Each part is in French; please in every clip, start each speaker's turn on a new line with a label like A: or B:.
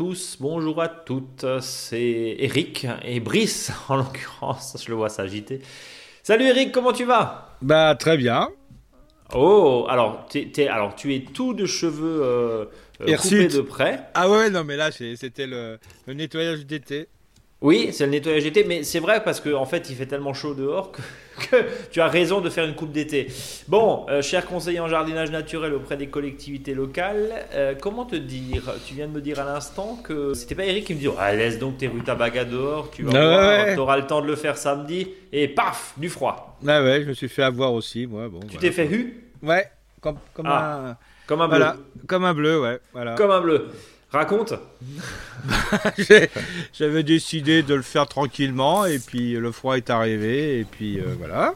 A: tous, bonjour à toutes, c'est Eric et Brice en l'occurrence, je le vois s'agiter. Salut Eric, comment tu vas?
B: Bah très bien.
A: Oh, alors, alors tu es tout de cheveux euh, euh coupés de près.
B: Ah ouais, non mais là c'était le nettoyage d'été.
A: Oui, c'est le nettoyage d'été, mais c'est vrai parce qu'en en fait, il fait tellement chaud dehors que, tu as raison de faire une coupe d'été. Bon, euh, cher conseiller en jardinage naturel auprès des collectivités locales, euh, comment te dire? Tu viens de me dire à l'instant que c'était pas Eric qui me dit ah, laisse donc tes rutabagas dehors, tu vas auras le temps de le faire samedi, et paf, du froid.
B: Ah ouais, je me suis fait avoir aussi, moi. Bon,
A: tu t'es fait hu?
B: Ouais, comme, comme
A: ah, un. Comme un bleu.
B: comme un bleu, ouais. Voilà.
A: Comme un bleu. Raconte.
B: J'avais décidé de le faire tranquillement et puis le froid est arrivé et puis euh, voilà.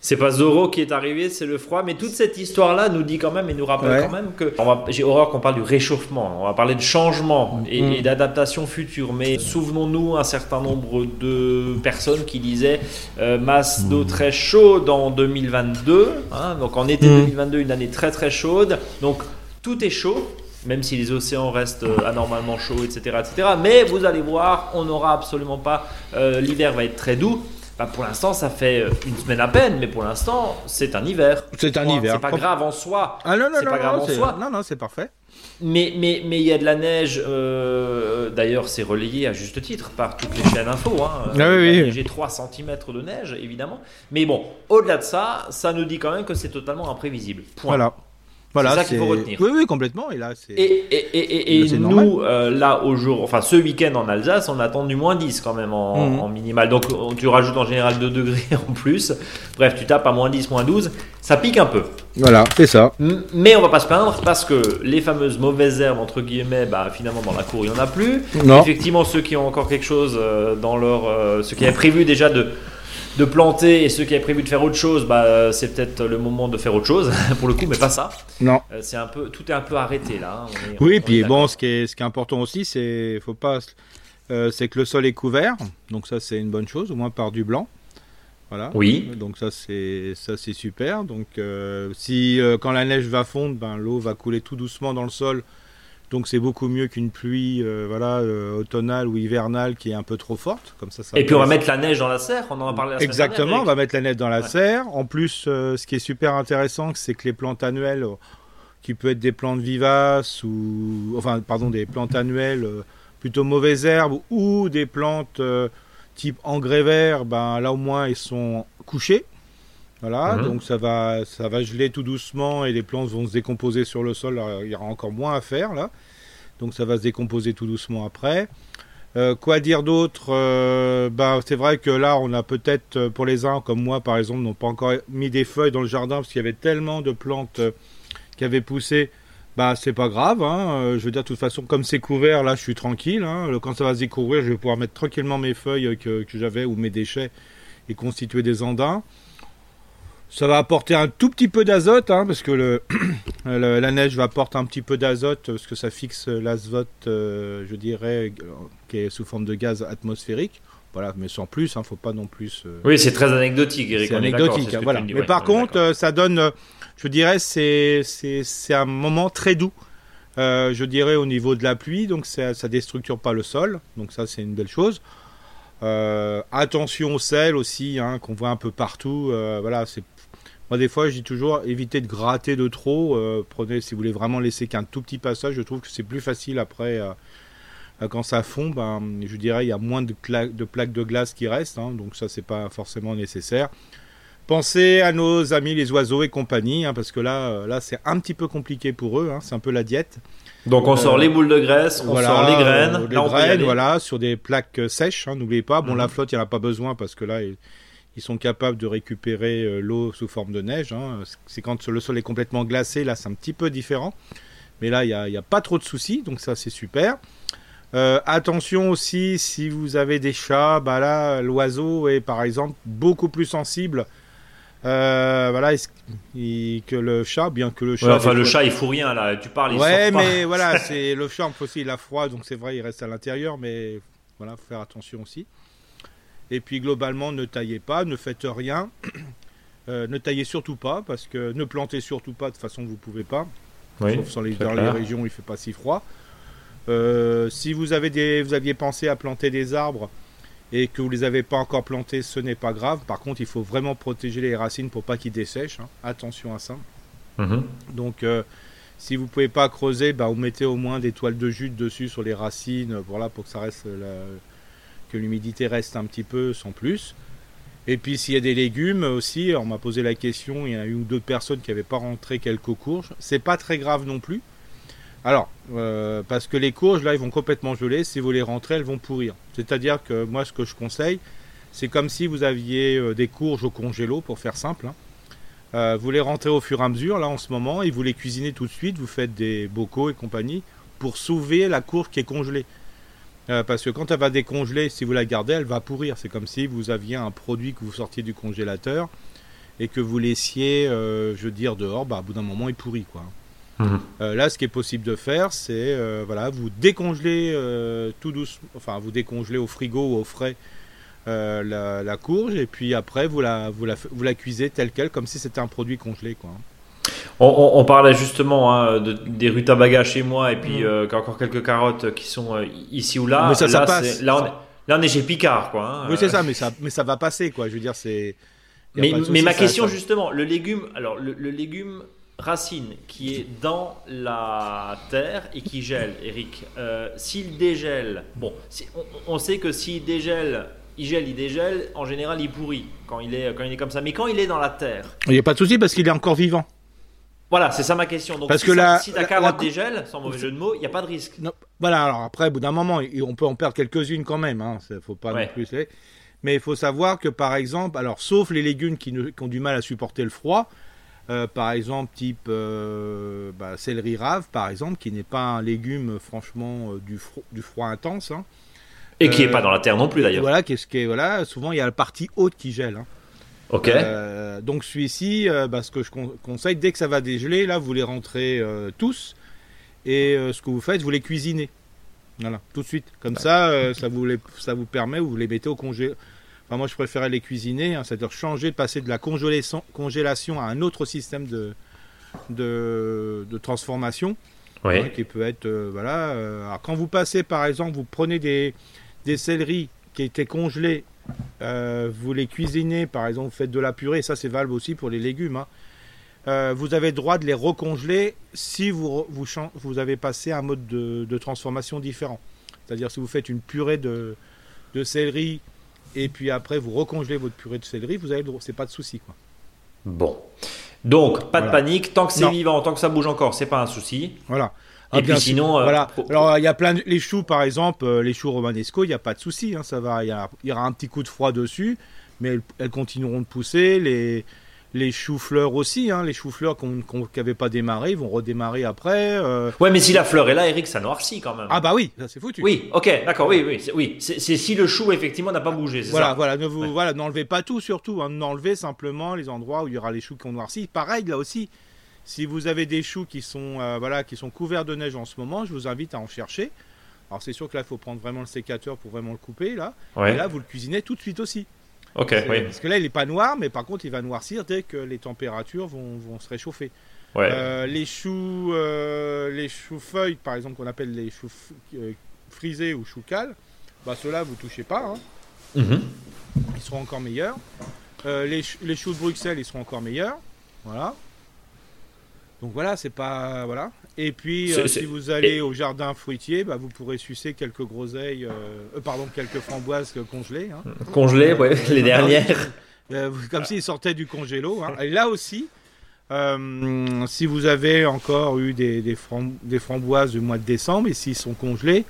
A: C'est pas Zoro qui est arrivé, c'est le froid. Mais toute cette histoire-là nous dit quand même et nous rappelle quand même que j'ai horreur qu'on parle du réchauffement. On va parler de changement et, mm. d'adaptation future. Mais souvenons-nous un certain nombre de personnes qui disaient euh, masse d'eau mm. très chaude en 2022. Hein. donc en été 2022, mm. une année très très chaude. Donc tout est chaud même si les océans restent euh, anormalement chauds, etc., etc. Mais vous allez voir, on n'aura absolument pas. Euh, l'hiver va être très doux. Bah, pour l'instant, ça fait euh, une semaine à peine, mais pour l'instant, c'est un hiver.
B: C'est un hiver.
A: C'est pas grave en soi.
B: Ah non, non,
A: non,
B: pas grave en soi. Non, non, c'est parfait.
A: Mais mais mais il y a de la neige. D'ailleurs, c'est relayé à juste titre par toutes les chaînes info. Hein.
B: Ah, oui,
A: J'ai 3 cm de neige, évidemment. Mais bon, au-delà de ça, ça nous dit quand même que c'est totalement imprévisible.
B: Voilà.
A: Voilà, c'est ça qu'il faut retenir.
B: Oui, oui, complètement. Et là,
A: c'est. Et, et, et, nous, euh, là, au jour, enfin, ce week-end en Alsace, on attend du moins 10 quand même en, mhm. en, minimal. Donc, tu rajoutes en général 2 degrés en plus. Bref, tu tapes à moins 10, moins 12. Ça pique un peu.
B: Voilà, c'est ça.
A: Mais on va pas se plaindre parce que les fameuses mauvaises herbes, entre guillemets, bah, finalement, dans la cour, il n'y en a plus.
B: Non.
A: Effectivement, ceux qui ont encore quelque chose euh, dans leur. Euh, ceux qui avaient prévu déjà de de planter et ceux qui avaient prévu de faire autre chose, bah, c'est peut-être le moment de faire autre chose pour le coup, mais pas ça.
B: Non.
A: Euh, c'est un peu, tout est un peu arrêté là.
B: Hein. oui, puis bon, ce qui est, ce qui est important aussi, c'est, faut pas, euh, c'est que le sol est couvert, donc ça c'est une bonne chose, au moins par du blanc. Voilà.
A: Oui.
B: Donc ça c'est ça c'est super. Donc euh, si quand la neige va fondre, ben l'eau va couler tout doucement dans le sol donc c'est beaucoup mieux qu'une pluie euh, voilà, euh, automnale ou hivernale qui est un peu trop forte. Comme ça,
A: Et puis on va mettre la neige dans la serre, on en a parlé la
B: Exactement, on va mettre la neige dans la serre. En plus, euh, ce qui est super intéressant, c'est que les plantes annuelles, qui peuvent être des plantes vivaces, ou enfin pardon, des plantes annuelles plutôt mauvaises herbes, ou des plantes type engrais vert, ben, là au moins ils sont couchés. Voilà, mhm. donc ça va, ça va geler tout doucement et les plantes vont se décomposer sur le sol. il y aura encore moins à faire là. Donc ça va se décomposer tout doucement après. Euh, quoi dire d'autre euh, bah, C'est vrai que là, on a peut-être, euh, pour les uns comme moi par exemple, n'ont pas encore mis des feuilles dans le jardin parce qu'il y avait tellement de plantes qui avaient poussé. Bah, c'est pas grave. Hein. je veux dire, de toute façon, comme c'est couvert, là, je suis tranquille. Hein. Quand ça va se découvrir, je vais pouvoir mettre tranquillement mes feuilles que, que j'avais ou mes déchets et constituer des andins. Ça va apporter un tout petit peu d'azote, hein, parce que le, la neige va apporter un petit peu d'azote, parce que ça fixe l'azote, euh, je dirais, qui est sous forme de gaz atmosphérique. Voilà, mais sans plus, hein, faut pas non plus.
A: Euh, oui, c'est très anecdotique, Eric.
B: C'est anecdotique, voilà. mais par contre, euh, ça donne, je dirais, c'est c'est un moment très doux. je dirais au niveau de la pluie, donc ça, ça déstructure pas le sol, donc ça c'est une belle chose. attention au sel aussi, hein, qu'on voit un peu partout. voilà, c'est moi, des fois, je dis toujours, évitez de gratter de trop. Euh, prenez, si vous voulez vraiment laisser qu'un tout petit passage, je trouve que c'est plus facile après. Euh, euh, quand ça fond, ben, je dirais, il y a moins de, de plaques de glace qui restent. Hein, donc ça, c'est pas forcément nécessaire. Pensez à nos amis les oiseaux et compagnie, hein, parce que là, là c'est un petit peu compliqué pour eux. Hein, c'est un peu la diète.
A: Donc on sort les boules de graisse, on sort les graines,
B: les graines, voilà, sur des plaques sèches. N'oubliez pas. Bon, la mhm. flotte, il n'y en a pas besoin parce que là, ils sont capables de récupérer euh, l'eau sous forme de neige. Hein. C'est quand le sol est complètement glacé, là c'est un petit peu différent. Mais là, il n'y a, a, pas trop de soucis, donc ça c'est super. Euh, attention aussi, si vous avez des chats, bah là, l'oiseau est par exemple beaucoup plus sensible. Euh, voilà, que le chat, bien que le chat.
A: enfin, le chat, il fout rien là. Tu parles, il
B: Ouais, mais voilà, c'est le chat aussi, il a froid, donc c'est vrai, il reste à l'intérieur, mais voilà, faut faire attention aussi. Et puis globalement, ne taillez pas, ne faites rien. Euh, ne taillez surtout pas, parce que ne plantez surtout pas, de toute façon vous pouvez pas. sauf dans les, régions où il fait pas si froid. si vous, avez des, vous aviez pensé à planter des arbres et que vous les avez pas encore plantés, ce n'est pas grave. Par contre, il faut vraiment protéger les racines pour pas qu'ils dessèchent. Hein. Attention à ça. Mhm. Donc, si vous pouvez pas creuser, bah, vous mettez au moins des toiles de jute dessus sur les racines, voilà, pour que ça reste que l'humidité reste un petit peu sans plus. Et puis s'il y a des légumes aussi, on m'a posé la question, il y a une ou deux personnes qui n'avaient pas rentré quelques courges. C'est pas très grave non plus. Alors, euh, parce que les courges, là, ils vont complètement geler. Si vous les rentrez, elles vont pourrir. C'est-à-dire que moi, ce que je conseille, c'est comme si vous aviez euh, des courges au congélo, pour faire simple. Hein. Euh, vous les rentrez au fur et à mesure, là, en ce moment, et vous les cuisinez tout de suite. Vous faites des bocaux et compagnie pour sauver la courge qui est congelée. Euh, parce que quand elle va décongeler, si vous la gardez, elle va pourrir. C'est comme si vous aviez un produit que vous sortiez du congélateur et que vous laissiez, euh, je veux dire, dehors, bah, à bout d'un moment, il pourrit. Quoi. Mhm. Euh, là, ce qui est possible de faire, c'est voilà, vous décongelez tout doucement, enfin, vous décongelez au frigo ou au frais la, courge et puis après, vous la, vous la, vous la cuisez telle qu'elle, comme si c'était un produit congelé. Quoi.
A: On, parlait justement hein, de, des rutabagas chez moi et puis mm. euh, encore quelques carottes qui sont euh, ici ou là.
B: Mais ça, là, passe.
A: Là, on est, là, on est, chez Picard, quoi. Hein.
B: oui, c'est ça, mais ça, mais ça va passer, quoi. Je veux dire, c'est.
A: Mais, mais ma question, justement, le légume, alors le, légume racine qui est dans la terre et qui gèle, Eric, euh, s'il dégèle, bon, on, on, sait que s'il dégèle il gèle, il dégèle, en général il pourrit quand il est, quand il est comme ça. Mais quand il est dans la terre.
B: Il n'y a pas de souci parce qu'il est encore vivant.
A: Voilà, c'est ça ma question. Donc,
B: Parce
A: si,
B: que la,
A: si ta carotte dégèle, sans mauvais jeu de mots, il n'y a pas de risque.
B: voilà, alors après, au bout d'un moment, on peut en perdre quelques-unes quand même. Hein, faut pas non plus. Mais il faut savoir que, par exemple, alors, sauf les légumes qui, ont du mal à supporter le froid, euh, par exemple, type euh, bah, céleri rave, par exemple, qui n'est pas un légume, franchement, euh, du, du, froid intense. Hein.
A: Et qui n'est pas dans la terre non plus, d'ailleurs.
B: Voilà, qu'est-ce qui est, voilà, souvent, il y a la partie haute qui gèle. Hein.
A: Ok.
B: Euh, donc celui-ci, euh, bah, ce que je conseille, dès que ça va dégeler, là, vous les rentrez euh, tous. Et ce que vous faites, vous les cuisinez. Voilà, tout de suite. Comme ça, ça, vous les, ça vous permet, vous les mettez au congé. Enfin, moi, je préférais les cuisiner, hein, c'est-à-dire changer, passer de la congélation, à un autre système de, de, de transformation.
A: Oui. Hein,
B: qui peut être, voilà. alors, quand vous passez, par exemple, vous prenez des, des céleris qui étaient congelés euh, vous les cuisinez, par exemple, vous faites de la purée, ça c'est valable aussi pour les légumes. Hein. Euh, vous avez le droit de les recongeler si vous, vous, vous avez passé un mode de, transformation différent. C'est-à-dire si vous faites une purée de, de, céleri et puis après vous recongelez votre purée de céleri, vous avez le droit, c'est pas de souci quoi.
A: Bon. Donc, pas de panique, tant que c'est vivant, tant que ça bouge encore, c'est pas un souci.
B: Voilà.
A: Et ah, puis sinon,
B: euh, voilà. Alors il y a plein de... les choux par exemple, euh, les choux romanesco, il n'y a pas de souci, hein, ça va. Il y, aura un petit coup de froid dessus, mais elles, continueront de pousser. Les les choux-fleurs aussi, hein, les choux-fleurs qui n'avaient pas démarré, vont redémarrer après. Euh...
A: Ouais, mais si la fleur est là, Eric, ça noircit quand même.
B: Ah bah oui, ça c'est foutu.
A: Oui, ok, d'accord, oui, oui, oui. C'est si le chou effectivement n'a pas bougé.
B: Voilà,
A: ça
B: voilà, ne vous, voilà, n'enlevez pas tout surtout, hein, n'enlevez simplement les endroits où il y aura les choux qui ont noirci. Pareil là aussi, si vous avez des choux qui sont, euh, voilà, qui sont couverts de neige en ce moment, je vous invite à en chercher. Alors c'est sûr que là, il faut prendre vraiment le sécateur pour vraiment le couper. Là. Et là, vous le cuisinez tout de suite aussi.
A: Ok,
B: Parce que là, il n'est pas noir, mais par contre, il va noircir dès que les températures vont, vont se réchauffer. Euh, les choux, euh, les choux feuilles, par exemple, qu'on appelle les choux frisés ou choux cales, bah ceux-là, vous touchez pas. Hein. Mhm. Ils seront encore meilleurs. les, les choux de Bruxelles, ils seront encore meilleurs. Voilà. Donc voilà, c'est pas voilà. Et puis euh, si vous allez au jardin fruitier, bah, vous pourrez sucer quelques groseilles, euh, euh, pardon, quelques framboises congelées. Hein.
A: Congelées, ouais, les dernières.
B: comme s'ils sortaient du congélo. Hein. Et là aussi, si vous avez encore eu des, des, framboises du mois de décembre et s'ils sont congelés,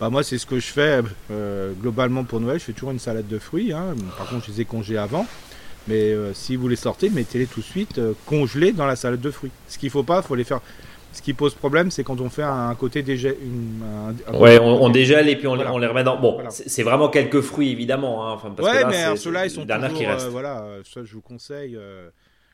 B: bah moi c'est ce que je fais globalement pour Noël. Je fais toujours une salade de fruits. Hein. Par contre, je les ai congelés avant. Mais euh, si vous les sortez, mettez-les tout de suite euh, congelés dans la salade de fruits. Ce qu'il faut pas, faut les faire. Ce qui pose problème, c'est quand on fait un, côté dégel.
A: ouais, on, dégèle et puis on, les remet dans. Bon, c'est vraiment quelques fruits évidemment. Hein.
B: Enfin, parce ouais, mais ceux-là, ils sont toujours. Qui euh, voilà, ça, je vous conseille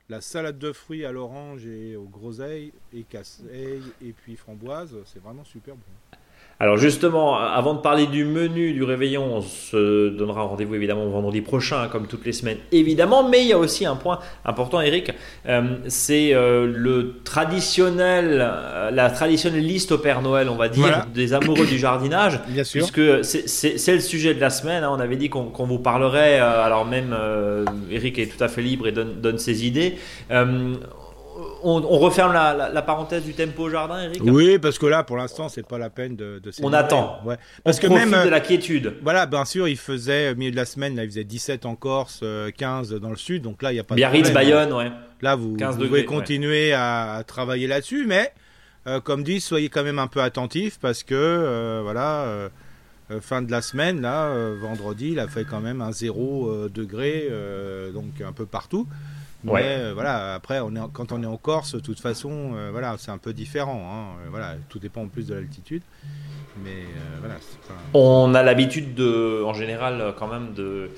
B: la salade de fruits à l'orange et aux groseilles et casseilles et puis framboise, c'est vraiment super bon.
A: Alors justement, avant de parler du menu du réveillon, on se donnera rendez-vous évidemment vendredi prochain, comme toutes les semaines, évidemment. Mais il y a aussi un point important, Eric, euh, c'est euh, le traditionnel, euh, la traditionnelle liste au Père Noël, on va dire, des amoureux du jardinage.
B: Bien sûr.
A: Puisque c'est le sujet de la semaine. Hein. on avait dit qu'on vous parlerait. alors même, Eric est tout à fait libre et donne, donne ses idées on, referme la, parenthèse du tempo au jardin, Eric
B: Oui, parce que là, pour l'instant, c'est pas la peine de. de
A: on attend.
B: Ouais.
A: Parce que même de la quiétude.
B: Voilà, bien sûr, il faisait au milieu de la semaine, là, il faisait 17 en Corse, 15 euh, dans le sud, donc là, il n'y a pas
A: de Biarritz, Bayonne, ouais.
B: Là, vous, pouvez continuer à, travailler là-dessus, mais euh, comme dit, soyez quand même un peu attentifs parce que euh, voilà. fin de la semaine, là, vendredi, il a fait quand même un 0 degré, donc un peu partout. Ouais. Euh, voilà, après, on est, quand on est en Corse, de toute façon, euh, voilà, c'est un peu différent. Hein. Euh, voilà, tout dépend en plus de l'altitude. Mais voilà.
A: On a l'habitude de, en général, quand même de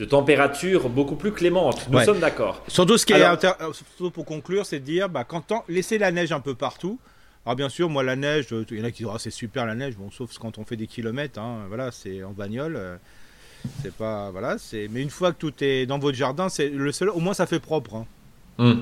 A: de température beaucoup plus clémente. Nous sommes d'accord.
B: Surtout ce qui est surtout pour conclure, c'est de dire, bah, quand on... laisser la neige un peu partout. Alors bien sûr, moi la neige, il y en a qui disent oh, c'est super la neige, bon sauf quand on fait des kilomètres, hein, voilà, c'est en bagnole. C'est pas voilà, c'est mais une fois que tout est dans votre jardin, c'est le seul au moins ça fait propre. Hein.
A: Hmm.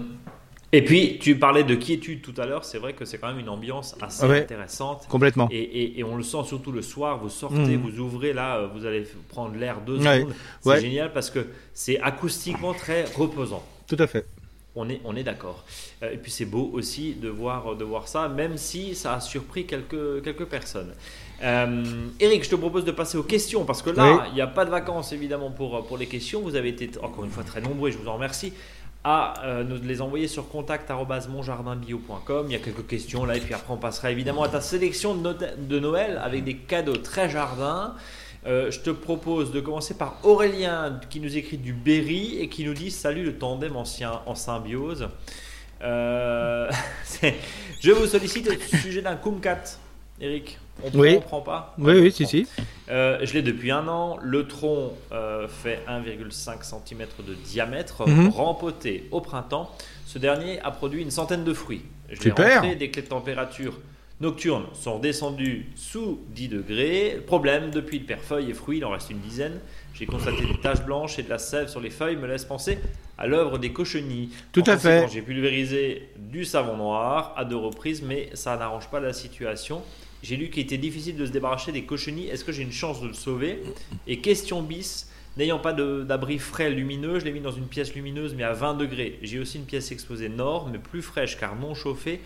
A: Et puis, tu parlais de quiétude tout à l'heure. C'est vrai que c'est quand même une ambiance assez intéressante.
B: Complètement.
A: Et, on le sent surtout le soir. Vous sortez, hmm. vous ouvrez là, euh, vous allez prendre l'air deux secondes. C'est génial parce que c'est acoustiquement très reposant.
B: Tout à fait.
A: On est, on est d'accord. Euh, et puis c'est beau aussi de voir, de voir ça, même si ça a surpris quelques, quelques personnes. Euh, Eric, je te propose de passer aux questions parce que là, il n'y a pas de vacances évidemment pour, pour les questions. Vous avez été encore une fois très nombreux et je vous en remercie à euh, nous les envoyer sur contact.monjardinbio.com. Il y a quelques questions là et puis après on passera évidemment à ta sélection de, de Noël avec des cadeaux très jardin. Euh, je te propose de commencer par Aurélien qui nous écrit du Berry et qui nous dit Salut le tandem ancien en symbiose. je vous sollicite au sujet d'un Kumkat, Eric. On
B: oui.
A: prend pas
B: Oui, oui, si, si.
A: Euh, je l'ai depuis un an. Le tronc euh, fait 1,5 cm de diamètre,
B: mhm.
A: rempoté au printemps. Ce dernier a produit une centaine de fruits. Je
B: Super.
A: Rentré, des clés de température nocturnes sont redescendues sous 10 degrés. Problème, depuis le père feuilles et fruits, il en reste une dizaine. J'ai constaté des taches blanches et de la sève sur les feuilles me laisse penser à l'œuvre des cochenilles.
B: Tout à fait.
A: J'ai pulvérisé du savon noir à deux reprises, mais ça n'arrange pas la situation. J'ai lu qu'il était difficile de se débarrasser des cochenilles. Est-ce que j'ai une chance de le sauver? Et question bis, n'ayant pas d'abri frais lumineux, je l'ai mis dans une pièce lumineuse mais à 20 degrés. J'ai aussi une pièce exposée nord mais plus fraîche car non chauffée.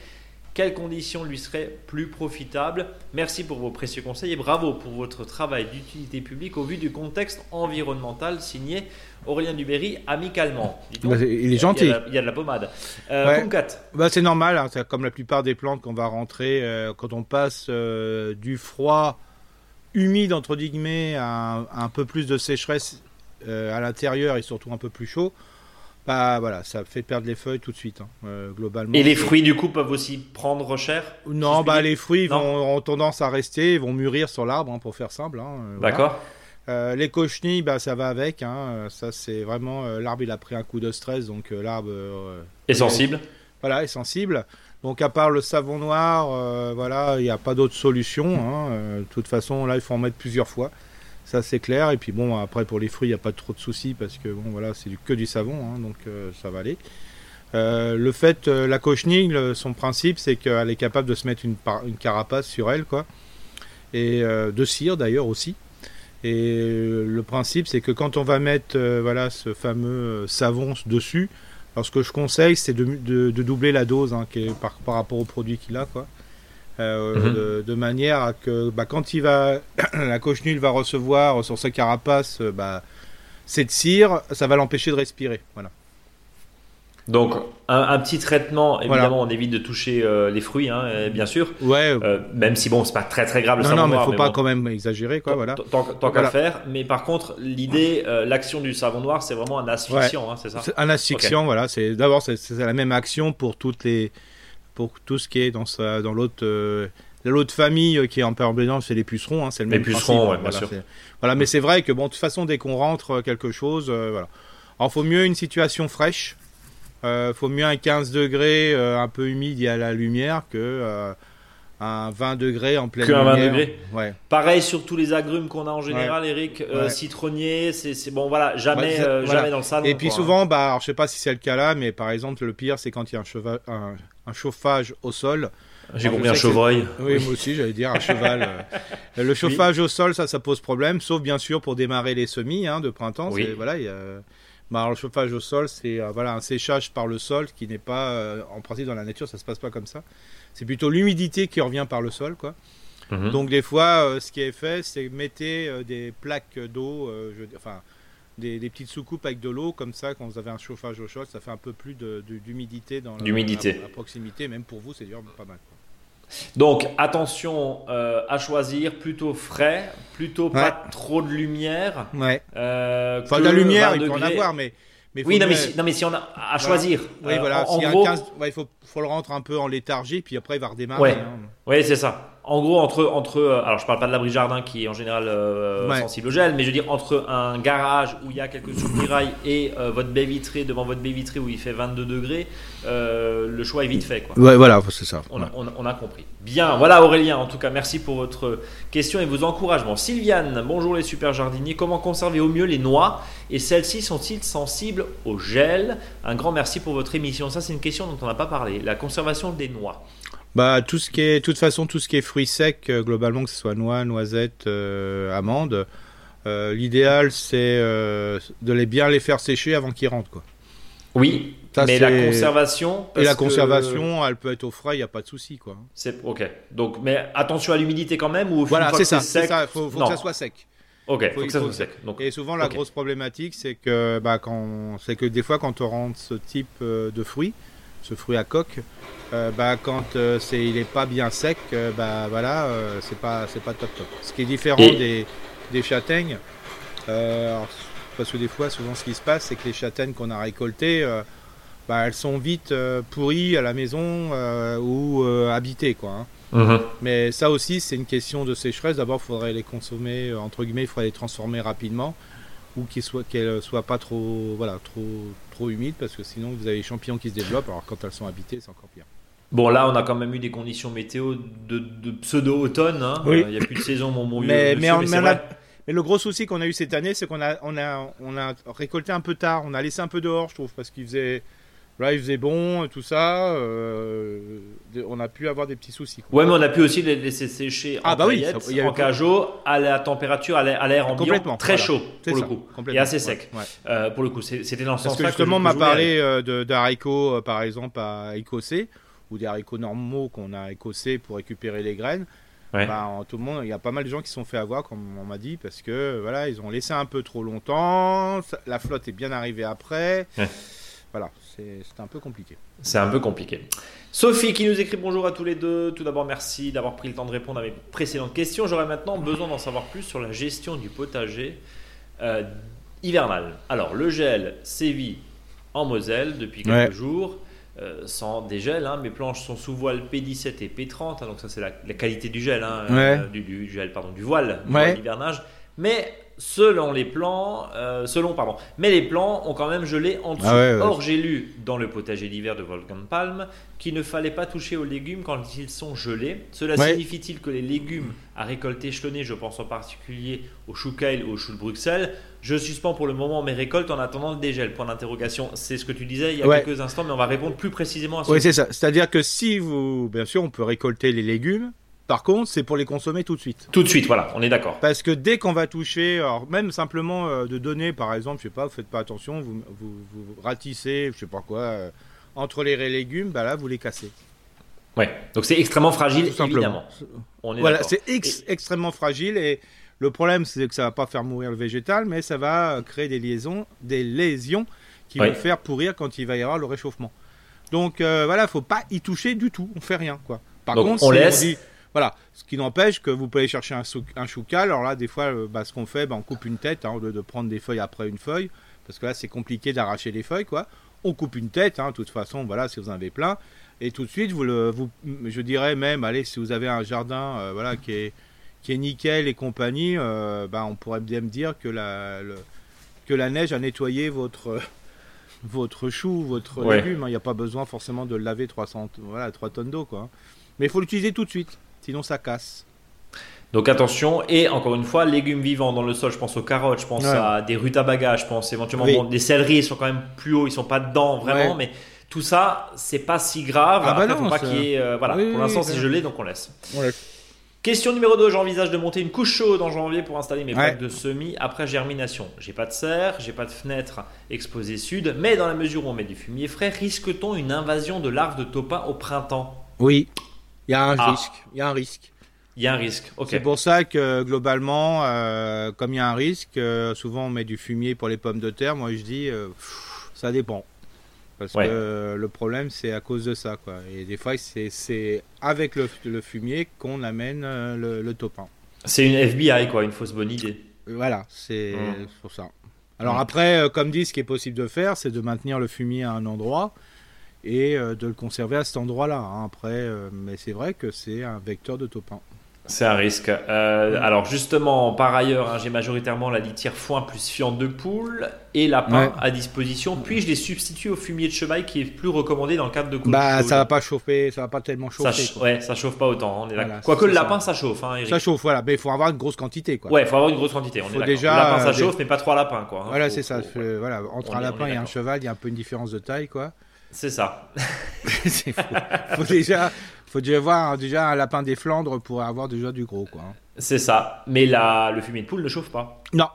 A: Quelles conditions lui seraient plus profitables Merci pour vos précieux conseils et bravo pour votre travail d'utilité publique au vu du contexte environnemental signé Aurélien Duberry amicalement.
B: Bah, il est gentil.
A: Il y a, de la pommade. Euh,
B: bah, c'est normal, hein, comme la plupart des plantes qu'on va rentrer euh, quand on passe euh, du froid humide entre guillemets à un peu plus de sécheresse à l'intérieur et surtout un peu plus chaud bah voilà, ça fait perdre les feuilles tout de suite, hein, euh, globalement.
A: Et les fruits, du coup, peuvent aussi prendre cher
B: Non, bah les fruits vont, ont tendance à rester, ils vont mûrir sur l'arbre, hein, pour faire simple. Hein,
A: euh, D'accord.
B: Euh, les cochenilles, bah, ça va avec. ça, c'est vraiment. l'arbre, il a pris un coup de stress, donc l'arbre.
A: est sensible
B: Voilà, est sensible. Donc, à part le savon noir, voilà, il n'y a pas d'autre solution. de toute façon, là, il faut en mettre plusieurs fois. Ça c'est clair. Et puis bon, après pour les fruits, il n'y a pas trop de soucis parce que bon voilà, c'est que du savon, hein, donc euh, ça va aller. Euh, le fait, euh, la cochenille, son principe, c'est qu'elle est capable de se mettre une, carapace sur elle, quoi, et de cire d'ailleurs aussi. Et le principe, c'est que quand on va mettre voilà ce fameux savon dessus, alors ce que je conseille, c'est de, doubler la dose hein, par, par, rapport au produit qu'il a, quoi. Euh, mhm. de, manière à que bah, quand il va, la cochenille va recevoir sur sa carapace euh, bah, cette cire, ça va l'empêcher de respirer. Voilà.
A: Donc un, petit traitement, évidemment, on évite de toucher euh, les fruits, hein, bien sûr.
B: Ouais.
A: même si bon, c'est pas très très grave.
B: Le non, non, mais faut pas quand même exagérer, quoi. Voilà.
A: Tant, qu'à faire. Mais par contre, l'idée, l'action du savon noir, c'est vraiment un asphyxiant, hein, c'est ça.
B: Un asphyxiant, voilà. C'est d'abord c'est la même action pour toutes les pour tout ce qui est dans, dans l'autre euh, l'autre famille euh, qui est en permanence, c'est les pucerons, hein, c'est le même
A: les pucerons,
B: principe,
A: bien
B: voilà, sûr. Voilà, mais c'est vrai que bon, de toute façon, dès qu'on rentre euh, quelque chose, voilà. Alors, faut mieux une situation fraîche. Euh, faut mieux un 15 degrés, un peu humide, il y a la lumière, que un 20 degrés en pleine
A: que
B: lumière.
A: 20 degrés.
B: Ouais.
A: Pareil sur tous les agrumes qu'on a en général, Eric. euh,
B: Ouais.
A: citronnier, c'est bon, voilà, jamais,
B: Ouais, c'est-
A: euh,
B: voilà.
A: jamais dans le salon.
B: Et puis
A: quoi.
B: souvent, bah, alors, je sais pas si c'est le cas là, mais par exemple, le pire, c'est quand il y a un, un, un chauffage au sol.
A: J'ai
B: Alors,
A: compris un chevreuil.
B: Oui, moi aussi, j'allais dire un cheval. euh. Le chauffage au sol, ça, ça pose problème, sauf bien sûr pour démarrer les semis hein, de printemps.
A: Oui.
B: Voilà, il y a... bah, alors, le chauffage au sol, c'est euh, voilà, un séchage par le sol qui n'est pas, euh, en principe, dans la nature, ça se passe pas comme ça. C'est plutôt l'humidité qui revient par le sol, quoi.
A: Mhm.
B: Donc des fois, euh, ce qui est fait, c'est mettez euh, des plaques d'eau, euh, enfin des, des petites soucoupes avec de l'eau, comme ça, quand vous avez un chauffage au sol, ça fait un peu plus de- de- d'humidité dans la, proximité, même pour vous, c'est dur, pas mal. quoi.
A: Donc attention euh, à choisir plutôt frais, plutôt pas trop de lumière.
B: Ouais.
A: euh,
B: Enfin, de la lumière,
A: 20
B: il peut en avoir, mais, mais
A: Oui, non mais, si, non, mais si on a à
B: Voilà.
A: choisir.
B: Oui,
A: euh,
B: voilà.
A: En, en
B: s'il y a un
A: gros,
B: 15 ouais, il faut, faut le rentrer un peu en léthargie, puis après il va redémarrer.
A: Ouais.
B: hein.
A: Oui, c'est ça. En gros, entre, entre euh, alors je parle pas de l'abri jardin qui est en général euh,
B: Ouais.
A: sensible au gel, mais je veux dire entre un garage où il y a quelques soupirails et euh, votre baie vitrée devant votre baie vitrée où il fait 22 degrés, euh, le choix est vite fait. Quoi.
B: Ouais, voilà, c'est ça.
A: On a, on a- on a compris. Bien, voilà Aurélien, en tout cas, merci pour votre question et vos encouragements. Sylviane, bonjour les super jardiniers. Comment conserver au mieux les noix et celles-ci sont-ils sensibles au gel? Un grand merci pour votre émission. Ça, c'est une question dont on n'a pas parlé. La conservation des noix.
B: Bah tout ce qui est, de toute façon, tout ce qui est fruits secs, euh, globalement, que ce soit noix, noisettes, euh, amandes, euh, l'idéal c'est de les bien les faire sécher avant qu'ils rentrent, quoi.
A: Oui,
B: Ça,
A: mais la conservation.
B: Et la
A: que-
B: conservation, elle peut être au frais, il n'y a pas de souci, quoi.
A: C'est ok. Donc, mais attention à l'humidité quand même ou
B: Voilà, c'est ça,
A: c'est
B: ça. Il faut, faut que ça soit sec.
A: Ok, faut,
B: faut-
A: que ça soit sec. Donc,
B: Et souvent, la grosse problématique, c'est que, bah, quand, c'est que des fois, quand on rentre ce type de fruit, ce fruit à coque, euh, bah, quand euh, c'est, il n'est pas bien sec, euh, bah, voilà, euh, c'est pas, c'est pas top top. Ce qui est différent
A: Et-
B: des, des châtaignes, euh, alors, parce que des fois, souvent, ce qui se passe, c'est que les châtaignes qu'on a récoltées, euh, bah, elles sont vite euh, pourries à la maison euh, ou euh, habitées, quoi. hein.
A: Mhm.
B: Mais ça aussi, c'est une question de sécheresse. D'abord, il faudrait les consommer, entre guillemets, il faudrait les transformer rapidement ou qu'ils soient, qu'elles soient pas trop, voilà, trop, trop humides parce que sinon vous avez les champignons qui se développent. Alors quand elles sont habitées, c'est encore pire.
A: Bon, là, on a quand même eu des conditions météo de, de pseudo-automne. hein.
B: Oui.
A: Euh, Il n'y a plus de saison, mon bon vieux
B: Mais,
A: monsieur,
B: mais, on-
A: mais
B: mais
A: c'est
B: on a-
A: vrai.
B: mais le gros souci qu'on a eu cette année, c'est qu'on a, on a, on a récolté un peu tard. On a laissé un peu dehors, je trouve, parce qu'il faisait, là, il faisait bon et tout ça. euh, on a pu avoir des petits soucis. quoi.
A: Ouais, mais on a pu aussi les laisser sécher
B: Ah
A: en
B: bah oui, ça- il y avait
A: en cajot, à la température, à l'air, ambiant,
B: Complètement,
A: très
B: voilà.
A: chaud
B: C'est
A: pour
B: ça,
A: le coup, et assez sec.
B: ouais.
A: Euh, pour le coup, c'était dans ce
B: Parce
A: sens-là
B: que justement, on m'a parlé euh, d'haricots, euh, par exemple, à écossais, ou des haricots normaux qu'on a écossés pour récupérer les graines.
A: Ouais.
B: Bah, en- tout le monde, il y a pas mal de gens qui se sont fait avoir, comme on m'a dit, parce que voilà, ils ont laissé un peu trop longtemps. La flotte est bien arrivée après.
A: Ouais.
B: Voilà, c'est c'est un peu compliqué.
A: C'est un peu compliqué. Sophie qui nous écrit bonjour à tous les deux. Tout d'abord, merci d'avoir pris le temps de répondre à mes précédentes questions. J'aurais maintenant besoin d'en savoir plus sur la gestion du potager euh, hivernal. Alors, le gel sévit en Moselle depuis quelques
B: Ouais.
A: jours. Euh, sans dégel, hein. mes planches sont sous voile P17 et P30, hein, donc ça c'est la, la qualité du gel, hein,
B: Ouais.
A: euh, du, du gel, pardon, du voile, du
B: Ouais.
A: Mais selon les plans, euh, selon pardon, mais les plans ont quand même gelé en dessous.
B: Ah ouais.
A: Or, j'ai lu dans le potager d'hiver de Wolfgang Palm qu'il ne fallait pas toucher aux légumes quand ils sont gelés. Cela signifie-t-il que les légumes à récolter échelonnés, je pense en particulier au chou kale ou au chou de Bruxelles, je suspends pour le moment mes récoltes en attendant le dégel Point d'interrogation. C'est ce que tu disais il y a
B: Ouais.
A: quelques instants, mais on va répondre plus précisément à ce
B: Oui, c'est ça. C'est-à-dire que si vous, bien sûr, on peut récolter les légumes. Par contre, c'est pour les consommer tout de suite.
A: Tout de suite, voilà, on est d'accord.
B: Parce que dès qu'on va toucher, alors même simplement euh, de donner, par exemple, je sais pas, vous faites pas attention, vous, vous, vous ratissez, je sais pas quoi, euh, entre les légumes, bah là, vous les cassez.
A: Ouais. Donc c'est extrêmement fragile,
B: Tout simplement.
A: évidemment. On est
B: Voilà, c'est ex- extrêmement fragile et le problème, c'est que ça va pas faire mourir le végétal, mais ça va créer des liaisons, des lésions qui
A: Oui.
B: vont faire pourrir quand il va y avoir le réchauffement. Donc euh, voilà, faut pas y toucher du tout, on fait rien quoi. Par
A: Donc,
B: contre,
A: on
B: si
A: laisse.
B: dit- voilà, ce qui n'empêche que vous pouvez chercher un, sou- un choucal. Alors là, des fois, euh, bah, ce qu'on fait, bah, on coupe une tête hein, au lieu de prendre des feuilles après une feuille, parce que là, c'est compliqué d'arracher les feuilles, quoi. On coupe une tête, hein, de toute façon, voilà, si vous en avez plein, et tout de suite, vous le, vous, je dirais même, allez, si vous avez un jardin, euh, voilà, qui est qui est nickel et compagnie, euh, bah, on pourrait bien me dire que la, le- que la neige a nettoyé votre, votre chou, votre
A: Ouais.
B: légume. hein. Il n'y a pas besoin forcément de le laver 300, voilà, 3 tonnes d'eau. Quoi. hein. Mais il faut l'utiliser tout de suite. sinon ça casse.
A: Donc attention, et encore une fois, légumes vivants dans le sol, je pense aux carottes, je pense à des rutabagas, je pense éventuellement des céleris, ils sont quand même plus hauts, ils sont pas dedans vraiment, mais tout ça, c'est pas si grave.
B: Ah bah
A: faut pas qu'il y ait, euh, voilà, pour l'instant c'est gelé, donc on laisse. Question numéro 2, j'envisage de monter une couche chaude en janvier pour installer mes plaques de semis après germination. J'ai pas de serre, j'ai pas de fenêtre exposée sud, mais dans la mesure où on met du fumier frais, risque-t-on une invasion de larves de topin au printemps?
B: Oui, il y a un ah. risque. Il y a un risque.
A: Il y a un risque.
B: C'est pour ça que globalement, euh, comme il y a un risque, euh, souvent on met du fumier pour les pommes de terre. Moi je dis, euh, ça dépend. Parce que le problème c'est à cause de ça. Quoi. Et des fois c'est avec le, fumier qu'on amène le, le, topin.
A: C'est une FBI, quoi, une fausse bonne idée.
B: Voilà, c'est mmh. pour ça. Alors mmh. après, comme dit, ce qui est possible de faire, c'est de maintenir le fumier à un endroit et de le conserver à cet endroit-là. Après, mais c'est vrai que c'est un vecteur de topin.
A: C'est un risque. Euh, alors justement, par ailleurs, hein, j'ai majoritairement la litière foin plus fiente de poule et lapin à disposition. Puis je les substitue au fumier de cheval qui est plus recommandé dans le cadre de
B: Bah ça va pas chauffer, ça va pas tellement chauffer.
A: Ça, ouais, ça chauffe pas autant. Hein, Quoique le lapin, ça, chauffe. Hein,
B: ça chauffe, voilà. Mais il faut avoir une grosse quantité, quoi.
A: Ouais, il faut avoir une grosse quantité. On est déjà, le lapin, ça chauffe, mais pas trois lapins, quoi.
B: voilà, c'est ça. voilà, entre un lapin et un cheval, il y a un peu une différence de taille, quoi.
A: C'est ça.
B: c'est faux. faut déjà, faut déjà avoir déjà un lapin des Flandres pour avoir déjà du gros, quoi.
A: C'est ça. Mais la, le fumier de poule ne chauffe pas.
B: Non.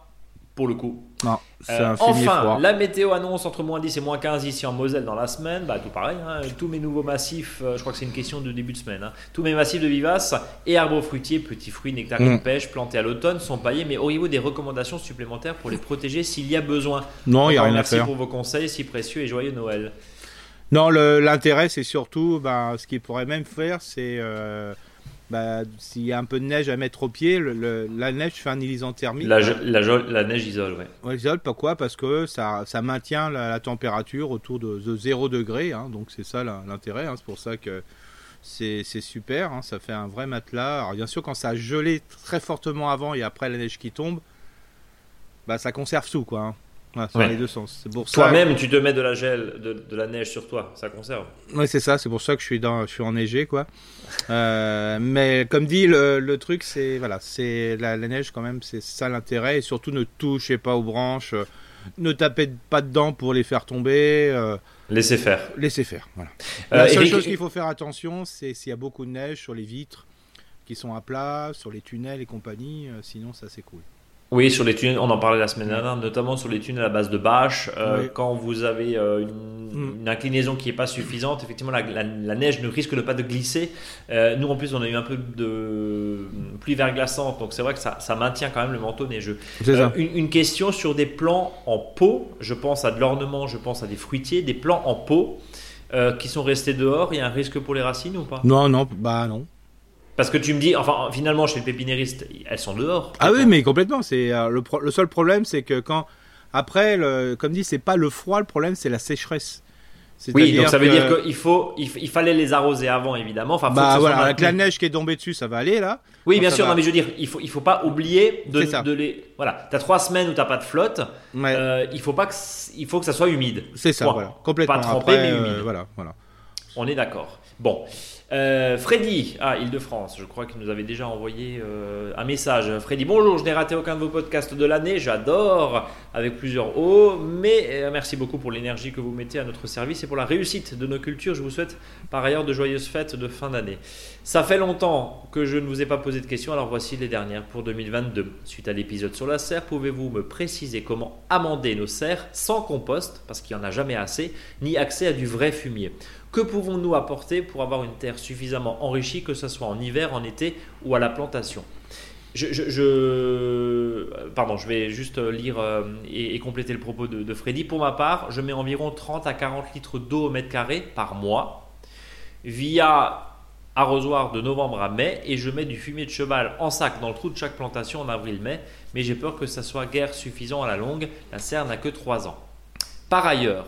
A: Pour le coup.
B: Non. Euh, enfin,
A: la météo annonce entre moins 10 et moins 15 ici en Moselle dans la semaine. Bah, tout pareil. Hein. Tous mes nouveaux massifs, euh, je crois que c'est une question de début de semaine. Hein. Tous mes massifs de vivaces et arbres fruitiers, petits fruits, nectarines, mm. pêche, plantés à l'automne sont paillés. Mais auriez-vous des recommandations supplémentaires pour les protéger s'il y a besoin?
B: Non, il n'y a rien à faire.
A: Merci pour vos conseils si précieux et joyeux Noël.
B: Non, l'intérêt, c'est surtout, bah, ce qu'il pourrait même faire, c'est euh, bah, s'il y a un peu de neige à mettre au pied, le, la neige fait un isolant thermique.
A: La, la, neige isole, oui.
B: Ouais, isole, pourquoi? Parce que ça, ça maintient la, température autour de, 0 degré, hein, donc c'est ça l'intérêt, hein, c'est pour ça que c'est super, hein, ça fait un vrai matelas. Alors bien sûr, quand ça a gelé très fortement avant et après la neige qui tombe, bah, ça conserve tout, quoi. Sur les deux sens.
A: Toi-même, tu te mets de la gel, de, la neige sur toi, ça conserve.
B: Oui, c'est ça. C'est pour ça que je suis dans, je suis enneigé, quoi. Euh, mais comme dit, le, truc, c'est voilà, c'est la, neige quand même, c'est ça l'intérêt. Et surtout, ne touchez pas aux branches, euh, ne tapez pas dedans pour les faire tomber. Euh,
A: laissez faire.
B: Laissez faire. Voilà. la seule chose qu'il faut faire attention, c'est s'il y a beaucoup de neige sur les vitres qui sont à plat, sur les tunnels et compagnie. sinon, ça c'est cool.
A: Oui, sur les tunnels, on en parlait la semaine dernière, notamment sur les tunnels à base de bâches. Euh, quand vous avez euh, mm. une, inclinaison qui n'est pas suffisante, effectivement, la, neige ne risque de pas de glisser. Euh, nous, en plus, on a eu un peu de pluie verglaçante, donc c'est vrai que ça, maintient quand même le manteau neigeux. Une, une, question sur des plants en pot. Je pense à de l'ornement, je pense à des fruitiers, des plants en pot qui sont restés dehors. Il y a un risque pour les racines ou pas?
B: Non, non, bah non.
A: Parce que tu me dis, enfin, finalement, chez le pépinériste, elles sont dehors.
B: Ah oui, mais complètement. C'est euh, le, le, seul problème, c'est que quand après, le, comme dit, c'est pas le froid, le problème, c'est la sécheresse.
A: Oui, donc ça veut dire qu'il faut, il, fallait les arroser avant, évidemment. Enfin,
B: bah voilà, avec la neige qui est tombée dessus, ça va aller là.
A: Oui, bien sûr. Non, mais je veux dire, il faut, il faut pas oublier de, de les. Voilà, t'as trois semaines où t'as pas de flotte. Euh, il faut pas que, il faut que ça soit humide.
B: C'est ça, voilà, complètement.
A: Pas trempé, mais humide.
B: Euh, voilà, voilà.
A: On est d'accord. Bon. Euh, Freddy, ah, Île-de-France, je crois qu'il nous avait déjà envoyé euh, un message. Freddy, bonjour, je n'ai raté aucun de vos podcasts de l'année, j'adore, avec plusieurs hauts, mais euh, merci beaucoup pour l'énergie que vous mettez à notre service et pour la réussite de nos cultures. Je vous souhaite par ailleurs de joyeuses fêtes de fin d'année. Ça fait longtemps que je ne vous ai pas posé de questions, alors voici les dernières pour 2022. Suite à l'épisode sur la serre, pouvez-vous me préciser comment amender nos serres sans compost, parce qu'il n'y en a jamais assez, ni accès à du vrai fumier? Que pouvons-nous apporter pour avoir une terre suffisamment enrichie, que ce soit en hiver, en été ou à la plantation? Je, pardon, je vais juste lire euh, et, compléter le propos de, de, Freddy. Pour ma part, je mets environ 30 à 40 litres d'eau au mètre carré par mois via arrosoir de novembre à mai et je mets du fumier de cheval en sac dans le trou de chaque plantation en avril-mai. Mais j'ai peur que ça soit guère suffisant à la longue. La serre n'a que 3 ans. Par ailleurs,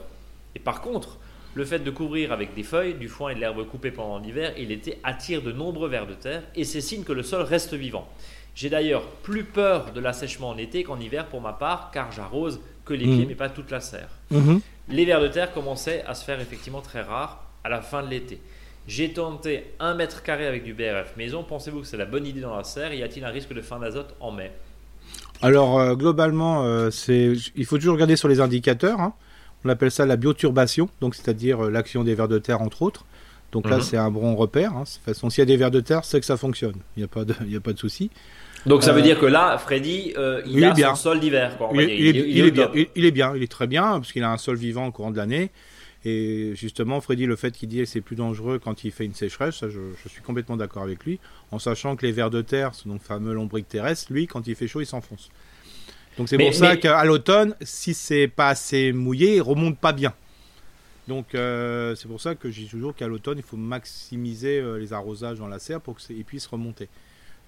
A: et par contre, le fait de couvrir avec des feuilles, du foin et de l'herbe coupée pendant l'hiver et l'été attire de nombreux vers de terre et c'est signe que le sol reste vivant. J'ai d'ailleurs plus peur de l'assèchement en été qu'en hiver pour ma part, car j'arrose que les pieds, mmh. mais pas toute la serre. Mmh. Les vers de terre commençaient à se faire effectivement très rares à la fin de l'été. J'ai tenté un mètre carré avec du BRF maison. Pensez-vous que c'est la bonne idée dans la serre? Y a-t-il un risque de fin d'azote en mai?
B: Alors, euh, globalement, euh, il faut toujours regarder sur les indicateurs. Hein. On appelle ça la bioturbation, donc c'est-à-dire euh, l'action des vers de terre, entre autres. Donc là,
A: Mhm.
B: c'est un bon repère. hein. De toute façon, s'il y a des vers de terre, c'est que ça fonctionne. Il n'y a pas de, il y a pas de souci.
A: Donc ça
B: Euh,
A: veut dire que là, Freddy, euh, il,
B: il
A: a
B: est bien.
A: son sol d'hiver.
B: Il est, il il bien, il, est bien, il est très bien, parce qu'il a un sol vivant au courant de l'année. Et justement, Freddy, le fait qu'il dit que c'est plus dangereux quand il fait une sécheresse, ça, je, je suis complètement d'accord avec lui, en sachant que les vers de terre, ce donc fameux lombriques terrestres, lui, quand il fait chaud, il s'enfonce. Donc c'est
A: Mais-
B: pour ça qu'à l'automne, si c'est pas assez mouillé, il remonte pas bien. Donc euh, c'est pour ça que je dis toujours qu'à l'automne, il faut maximiser euh, les arrosages dans la serre pour qu'ils puissent remonter.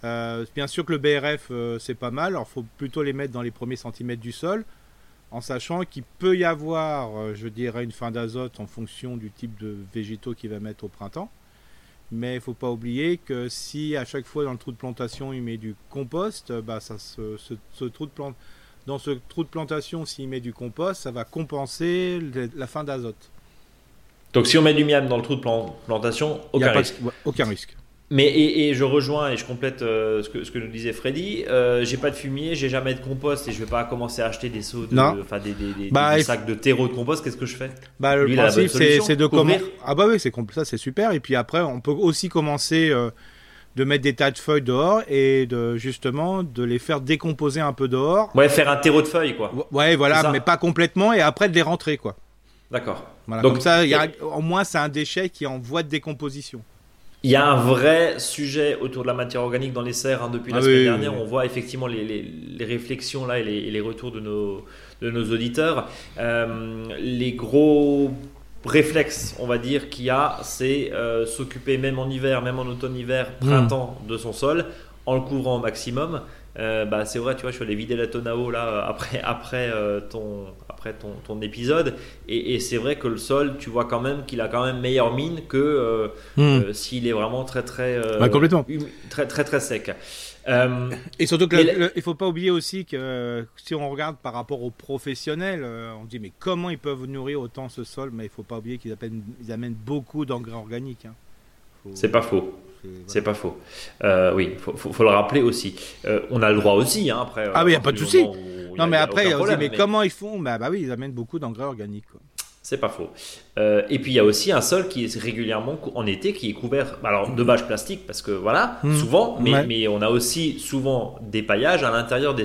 B: Euh, bien sûr que le BRF, c'est pas mal. Alors, il faut plutôt les mettre dans les premiers centimètres du sol, en sachant qu'il peut y avoir, je dirais, une fin d'azote en fonction du type de végétaux qu'il va mettre au printemps. Mais il faut pas oublier que si à chaque fois dans le trou de plantation il met du compost, euh, bah ça se- ce, ce trou de plante, dans ce trou de plantation, s'il met du compost, ça va compenser la fin d'azote.
A: Donc si on met du miam dans le trou de plan- plantation, aucun risque.
B: aucun risque.
A: Mais et, et je rejoins et je complète euh, ce, que, ce que nous disait Freddy. Euh, j'ai pas de fumier, j'ai jamais de compost et je vais pas commencer à acheter des seaux, de,
B: Non.
A: enfin des, des- des-
B: Bah,
A: des sacs de terreau de compost. Qu'est-ce que je fais?
B: Bah, le
A: Lui,
B: principe, c'est de comment. Ah, bah oui, c'est ça, c'est super. Et puis après, on peut aussi commencer euh, de mettre des tas de feuilles dehors et de justement de les faire décomposer un peu dehors.
A: Ouais, faire un terreau de feuilles quoi.
B: Ouais, voilà, mais pas complètement et après de les rentrer, quoi.
A: D'accord.
B: Voilà,
A: Donc,
B: comme ça, y a, au moins, c'est un déchet qui est en voie de décomposition.
A: Il y a un vrai sujet autour de la matière organique dans les serres hein, depuis la
B: Ah
A: semaine
B: oui,
A: dernière.
B: oui.
A: On voit effectivement les, les- les réflexions là et les, et les retours de nos, de nos auditeurs. Euh, les gros réflexes, on va dire, qu'il y a, c'est euh, s'occuper même en hiver, même en automne-hiver,
B: Hmm.
A: printemps de son sol en le couvrant au maximum. Euh, bah, c'est vrai, tu vois, je suis allé vider la tonneau là euh, après, après, euh, ton, après ton, ton épisode. Et, et c'est vrai que le sol, tu vois quand même qu'il a quand même meilleure mine que euh, euh, s'il est vraiment très très, euh,
B: Hmm. Ouais, complètement.
A: hum- très très très sec. Euh,
B: Et surtout que
A: Mais
B: le-
A: la-
B: le- il faut pas oublier aussi que euh, si on regarde par rapport aux professionnels, euh, on dit mais comment ils peuvent nourrir autant ce sol? Mais il faut pas oublier qu'ils amènent, ils amènent beaucoup d'engrais organiques. hein. Faut-
A: c'est pas faux.
B: C'est- voilà.
A: C'est pas faux. Euh, oui, faut, faut, faut le rappeler aussi. Euh, on a le droit aussi, hein, après.
B: Ah oui, y a
A: à
B: pas de souci.
A: il
B: Non mais
A: il
B: après,
A: problème,
B: mais, comment ils font? Bah, bah oui, ils amènent beaucoup d'engrais organiques. quoi.
A: C'est pas faux. Euh, et puis il y a aussi un sol qui est régulièrement en été qui est couvert, alors de bâches plastiques parce que voilà,
B: Hmm.
A: souvent, mais,
B: Ouais.
A: mais on a aussi souvent des paillages à l'intérieur des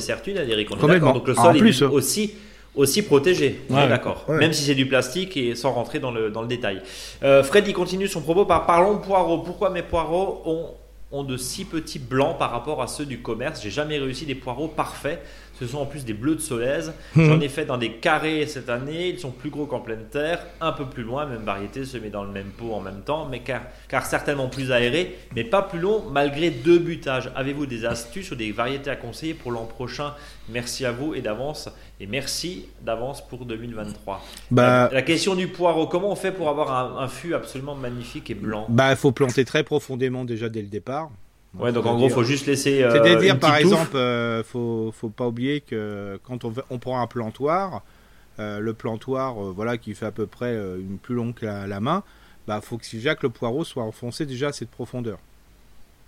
A: est
B: Complètement.
A: d'accord. Donc le
B: En
A: sol
B: plus,
A: est
B: euh.
A: aussi aussi protégé. On est
B: Ouais,
A: d'accord.
B: ouais.
A: Même si c'est du plastique et sans rentrer dans le dans le détail. Euh, Fred, il continue son propos par parlons poireaux. Pourquoi mes poireaux ont ont de si petits blancs par rapport à ceux du commerce. J'ai jamais réussi des poireaux parfaits. Ce sont en plus des bleus de Solèze.
B: Hmm.
A: J'en ai fait dans des carrés cette année. Ils sont plus gros qu'en pleine terre, un peu plus loin, même variété se met dans le même pot en même temps, mais car, car certainement plus aéré, mais pas plus long malgré deux butages. Avez-vous des astuces ou des variétés à conseiller pour l'an prochain? Merci à vous et d'avance. Et merci d'avance pour 2023.
B: Bah,
A: la, la question du poireau, comment on fait pour avoir un, un fût absolument magnifique et blanc?
B: Bah, il faut planter très profondément déjà dès le départ.
A: Ouais, donc en gros, il faut juste laisser. euh,
B: C'est-à-dire, par
A: touffe.
B: exemple, euh, faut, faut pas oublier que quand on, on prend un plantoir, euh, le plantoir, euh, voilà, qui fait à peu près euh, une plus longue que la, la main, bah, faut que si déjà que le poireau soit enfoncé déjà à cette profondeur.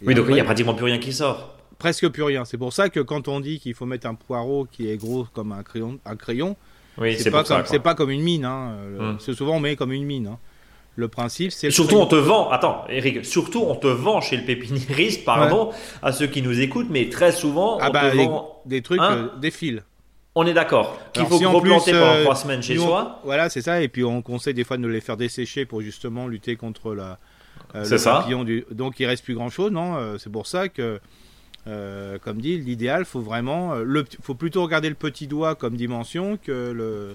B: Et
A: Oui, donc il n'y a pratiquement plus rien qui sort.
B: presque plus rien. C'est pour ça que quand on dit qu'il faut mettre un poireau qui est gros comme un crayon, un crayon,
A: Oui,
B: c'est pas
A: ça.
B: comme,
A: quoi.
B: c'est pas comme une mine. Hein. Le-
A: Hum.
B: Souvent on met comme une mine. hein. Le principe, c'est
A: surtout, on te vend, attends, Eric, surtout, on te vend chez le pépiniériste, pardon, à ceux qui nous écoutent, mais très souvent,
B: ah
A: on
B: bah,
A: te
B: les-
A: vend.
B: des trucs,
A: Hein
B: euh, des fils.
A: On est d'accord qu'il faut
B: si
A: replanter pendant
B: euh,
A: trois semaines chez
B: on-
A: soi.
B: Voilà, c'est ça. Et puis on conseille des fois de les faire dessécher pour justement lutter contre la, euh, le
A: ça.
B: papillon. Du... Donc il reste plus grand chose, non Euh, C'est pour ça que, euh, comme dit, l'idéal, faut vraiment, le, faut plutôt regarder le petit doigt comme dimension que le,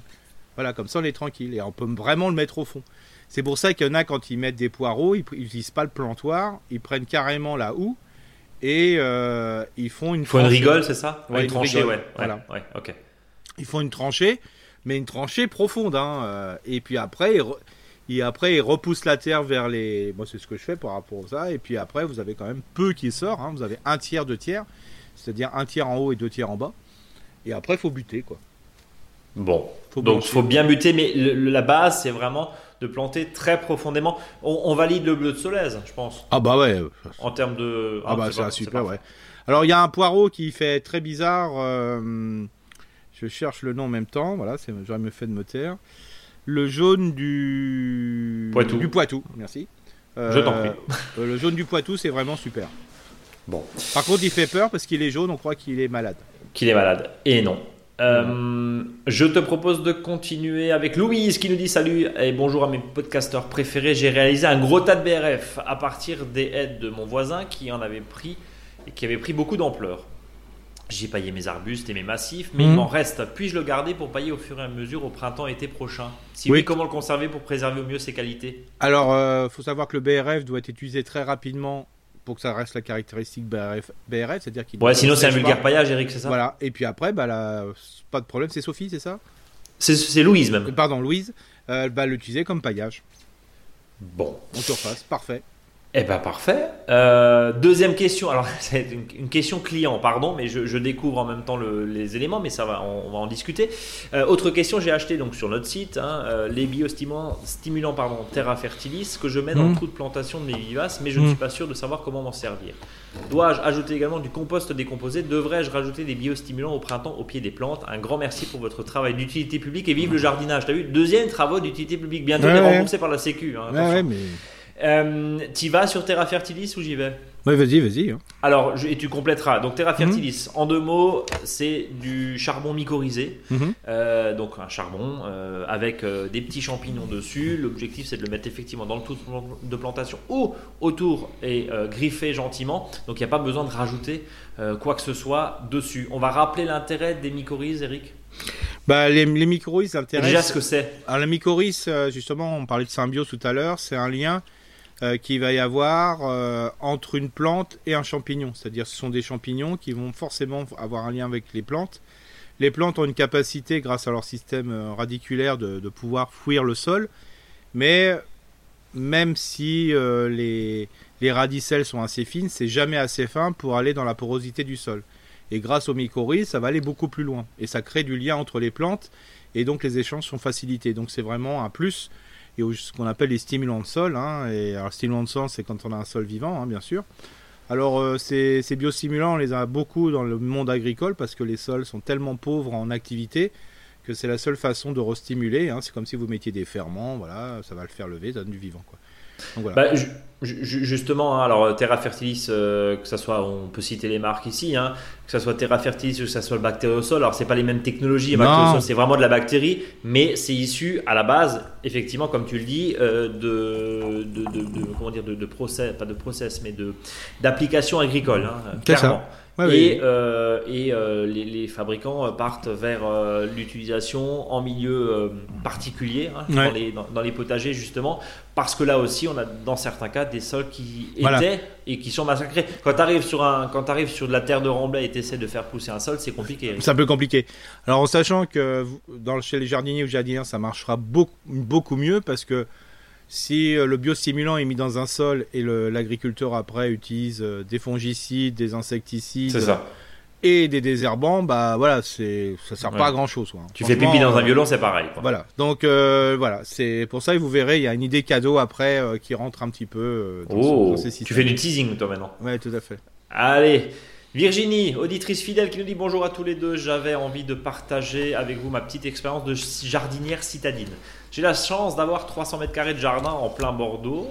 B: voilà, comme ça on est tranquille et on peut vraiment le mettre au fond. C'est pour ça qu'il y en a quand ils mettent des poireaux, ils n'utilisent pas le plantoir, ils prennent carrément la houe et euh, ils font une.
A: Il faut une
B: tranchée.
A: rigole, c'est ça
B: Ouais,
A: Une
B: une
A: tranchée,
B: rigole,
A: ouais.
B: voilà.
A: Ouais, ok.
B: Ils font une tranchée, mais une tranchée profonde. Hein, euh, et puis après, ils, re- ils- après, ils repoussent la terre vers les. Moi, c'est ce que je fais par rapport à ça. Et puis après, vous avez quand même peu qui sort. hein. Vous avez un tiers, deux tiers. C'est-à-dire un tiers en haut et deux tiers en bas. Et après, il faut buter, quoi.
A: Bon.
B: Faut
A: Donc,
B: blanchir.
A: faut bien buter, mais le- le- la base, c'est vraiment de planter très profondément. On, valide le bleu de Solèze, je pense.
B: Ah bah ouais.
A: En termes de.
B: Ah, bah c'est super, ouais. Alors il y a un poireau qui fait très bizarre. Euh, je cherche le nom en même temps. Voilà, j'aurais mieux fait de me taire. Le jaune du
A: Poitou.
B: Du Poitou, merci.
A: je t'en prie.
B: le jaune du Poitou, c'est vraiment super. Bon. Par contre, il fait peur parce qu'il est jaune, on croit qu'il est malade.
A: Qu'il est malade. Et non. Euh, je te propose de continuer avec Louise qui nous dit salut et bonjour à mes podcasteurs préférés. J'ai réalisé un gros tas de BRF à partir des aides de mon voisin qui en avait pris et qui avait pris beaucoup d'ampleur. J'ai paillé mes arbustes et mes massifs, mais il mhm. m'en reste. Puis-je le garder pour pailler au fur et à mesure au printemps-été prochain? Si oui. comment le conserver pour préserver au mieux ses qualités?
B: Alors, il euh, faut savoir que le BRF doit être utilisé très rapidement pour que ça reste la caractéristique BRF, BRF c'est-à-dire qu'il.
A: Ouais, sinon c'est un vulgaire paillage, Eric, c'est ça
B: Voilà. Et puis après, bah, pas de problème, c'est Sophie, c'est ça
A: C'est Louise même.
B: Pardon, Louise. Euh, va l'utiliser comme paillage.
A: Bon.
B: En surface, parfait.
A: Eh ben parfait. Euh, deuxième question. Alors c'est une, question client, pardon, mais je, découvre en même temps les éléments, mais ça va, on, va en discuter. Euh, autre question, j'ai acheté donc sur notre site hein, euh, les biostimulants, stimulants pardon, Terra Fertilis que je mets dans le mmh. trou de plantation de mes vivaces, mais je ne mmh. suis pas sûr de savoir comment m'en servir. Dois-je ajouter également du compost décomposé? Devrais-je rajouter des biostimulants au printemps au pied des plantes? Un grand merci pour votre travail d'utilité publique et vive le jardinage. T'as vu? Deuxième travaux d'utilité publique, bientôt ouais, remboursé par la Sécu.
B: Hein, ouais, mais
A: euh, tu vas sur Terra Fertilis ou j'y vais
B: Oui, vas-y, vas-y. Hein.
A: Alors, et tu compléteras. Donc, Terra mhm. Fertilis, en deux mots, c'est du charbon mycorhizé. Mhm. Euh, donc, un charbon euh, avec des petits champignons dessus. L'objectif, c'est de le mettre effectivement dans le tout de plantation ou autour et griffer gentiment. Donc, il n'y a pas besoin de rajouter quoi que ce soit dessus. On va rappeler l'intérêt des mycorhizes, Eric?
B: Bah, les, les mycorhizes intéressent.
A: Déjà, ce que c'est
B: Alors, la mycorhize, justement, on parlait de symbiose tout à l'heure, c'est un lien euh, qu'il va y avoir euh, entre une plante et un champignon. C'est-à-dire ce sont des champignons qui vont forcément avoir un lien avec les plantes. Les plantes ont une capacité, grâce à leur système euh, radiculaire, de, pouvoir fuir le sol. Mais même si les, les radicelles sont assez fines, c'est jamais assez fin pour aller dans la porosité du sol. Et grâce aux mycorhizes, ça va aller beaucoup plus loin. Et ça crée du lien entre les plantes. Et donc les échanges sont facilités. Donc c'est vraiment un plus et ce qu'on appelle les stimulants de sol. Hein, et alors, stimulants de sol, c'est quand on a un sol vivant, hein, bien sûr. Alors, euh, ces, ces, biostimulants, on les a beaucoup dans le monde agricole parce que les sols sont tellement pauvres en activité que c'est la seule façon de restimuler. Hein. C'est comme si vous mettiez des ferments, voilà, ça va le faire lever, ça donne du vivant. Quoi.
A: Bah, justement, hein, alors Terra Fertilis, euh, que ça soit, on peut citer les marques ici, hein, que ça soit Terra Fertilis ou que ça soit le bactériosol. Alors c'est pas les mêmes technologies, c'est vraiment de la bactérie, mais c'est issu à la base, effectivement, comme tu le dis, euh, de, de, de, comment dire, de, process, pas de process, mais de d'application agricole, hein, clairement et, euh, et euh, les, fabricants partent vers euh, l'utilisation en milieu particulier, hein, dans, les, dans, les, potagers justement, parce que là aussi, on a dans certains cas des sols qui étaient et qui sont massacrés. Quand tu arrives sur un, quand arrives sur de la terre de remblai et tu essaies de faire pousser un sol, c'est compliqué.
B: C'est un peu compliqué. Alors en sachant que dans, chez les jardiniers ou jardiniers, ça marchera beaucoup, beaucoup mieux parce que si euh, le biostimulant est mis dans un sol et l'agriculteur après utilise euh, des fongicides, des insecticides et des désherbants, bah voilà, c'est ça sert pas à grand chose.
A: Tu fais pipi dans un euh, violon, c'est pareil.
B: Voilà, donc voilà, c'est pour ça que vous verrez, il y a une idée cadeau après qui rentre un petit peu
A: dans, oh, ces. Tu fais du teasing toi maintenant.
B: Ouais, tout à fait.
A: Allez. Virginie, auditrice fidèle qui nous dit bonjour à tous les deux, j'avais envie de partager avec vous ma petite expérience de jardinière citadine. J'ai la chance d'avoir 300 mètres carrés de jardin en plein Bordeaux.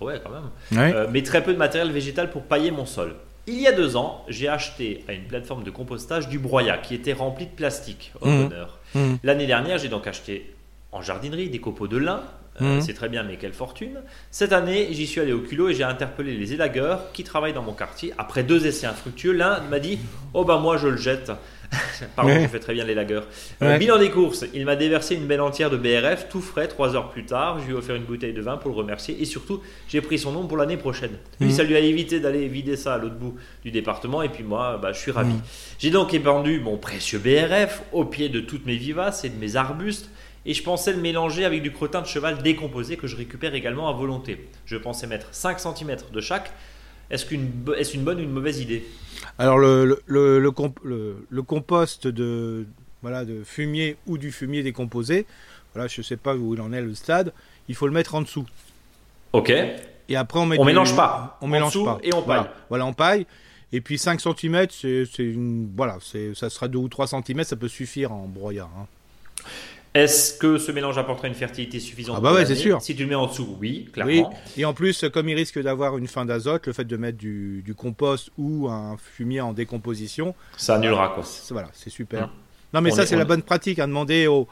A: Oh ouais, quand même. Euh, mais très peu de matériel végétal pour pailler mon sol. Il y a deux ans, j'ai acheté à une plateforme de compostage du broyat qui était rempli de plastique, au mmh. bonheur. Mmh. L'année dernière, j'ai donc acheté en jardinerie des copeaux de lin. Euh, mmh. C'est très bien, mais quelle fortune. Cette année, j'y suis allé au culot et j'ai interpellé les élagueurs qui travaillent dans mon quartier. Après deux essais infructueux, l'un m'a dit Oh ben moi je le jette. Pardon, je fais très bien les lagueurs. Euh, bilan des courses, il m'a déversé une belle entière de BRF, tout frais, trois heures plus tard. Je lui ai offert une bouteille de vin pour le remercier et surtout, j'ai pris son nom pour l'année prochaine. Lui, mhm. ça lui a évité d'aller vider ça à l'autre bout du département et puis moi, bah, je suis ravi. Mhm. J'ai donc épandu mon précieux BRF au pied de toutes mes vivaces et de mes arbustes et je pensais le mélanger avec du crottin de cheval décomposé que je récupère également à volonté. Je pensais mettre 5 cm de chaque. Est-ce qu'une est une bonne ou une mauvaise idée?
B: Alors le, le, le, compost de, voilà, de fumier ou du fumier décomposé, voilà, je ne sais pas où il en est le stade, il faut le mettre en dessous.
A: Ok.
B: Et après, on met
A: On mélange pas.
B: On
A: En
B: mélange
A: dessous
B: pas.
A: et on paille.
B: Voilà, Voilà, on paille. Et puis 5 cm, c'est c'est une. Voilà, c'est- ça sera 2 ou 3 cm, ça peut suffire en broyat. hein.
A: Est-ce que ce mélange apportera une fertilité suffisante
B: Ah bah ouais, c'est sûr.
A: Si tu le mets en dessous, oui,
B: Oui.
A: clairement.
B: Et en plus, comme il risque d'avoir une fin d'azote, le fait de mettre du, du compost ou un fumier en décomposition,
A: Ça annulera quoi.
B: voilà, c'est super.
A: Mm.
B: Non, mais
A: On
B: ça,
A: est-
B: c'est
A: on
B: la bonne pratique à demander aux,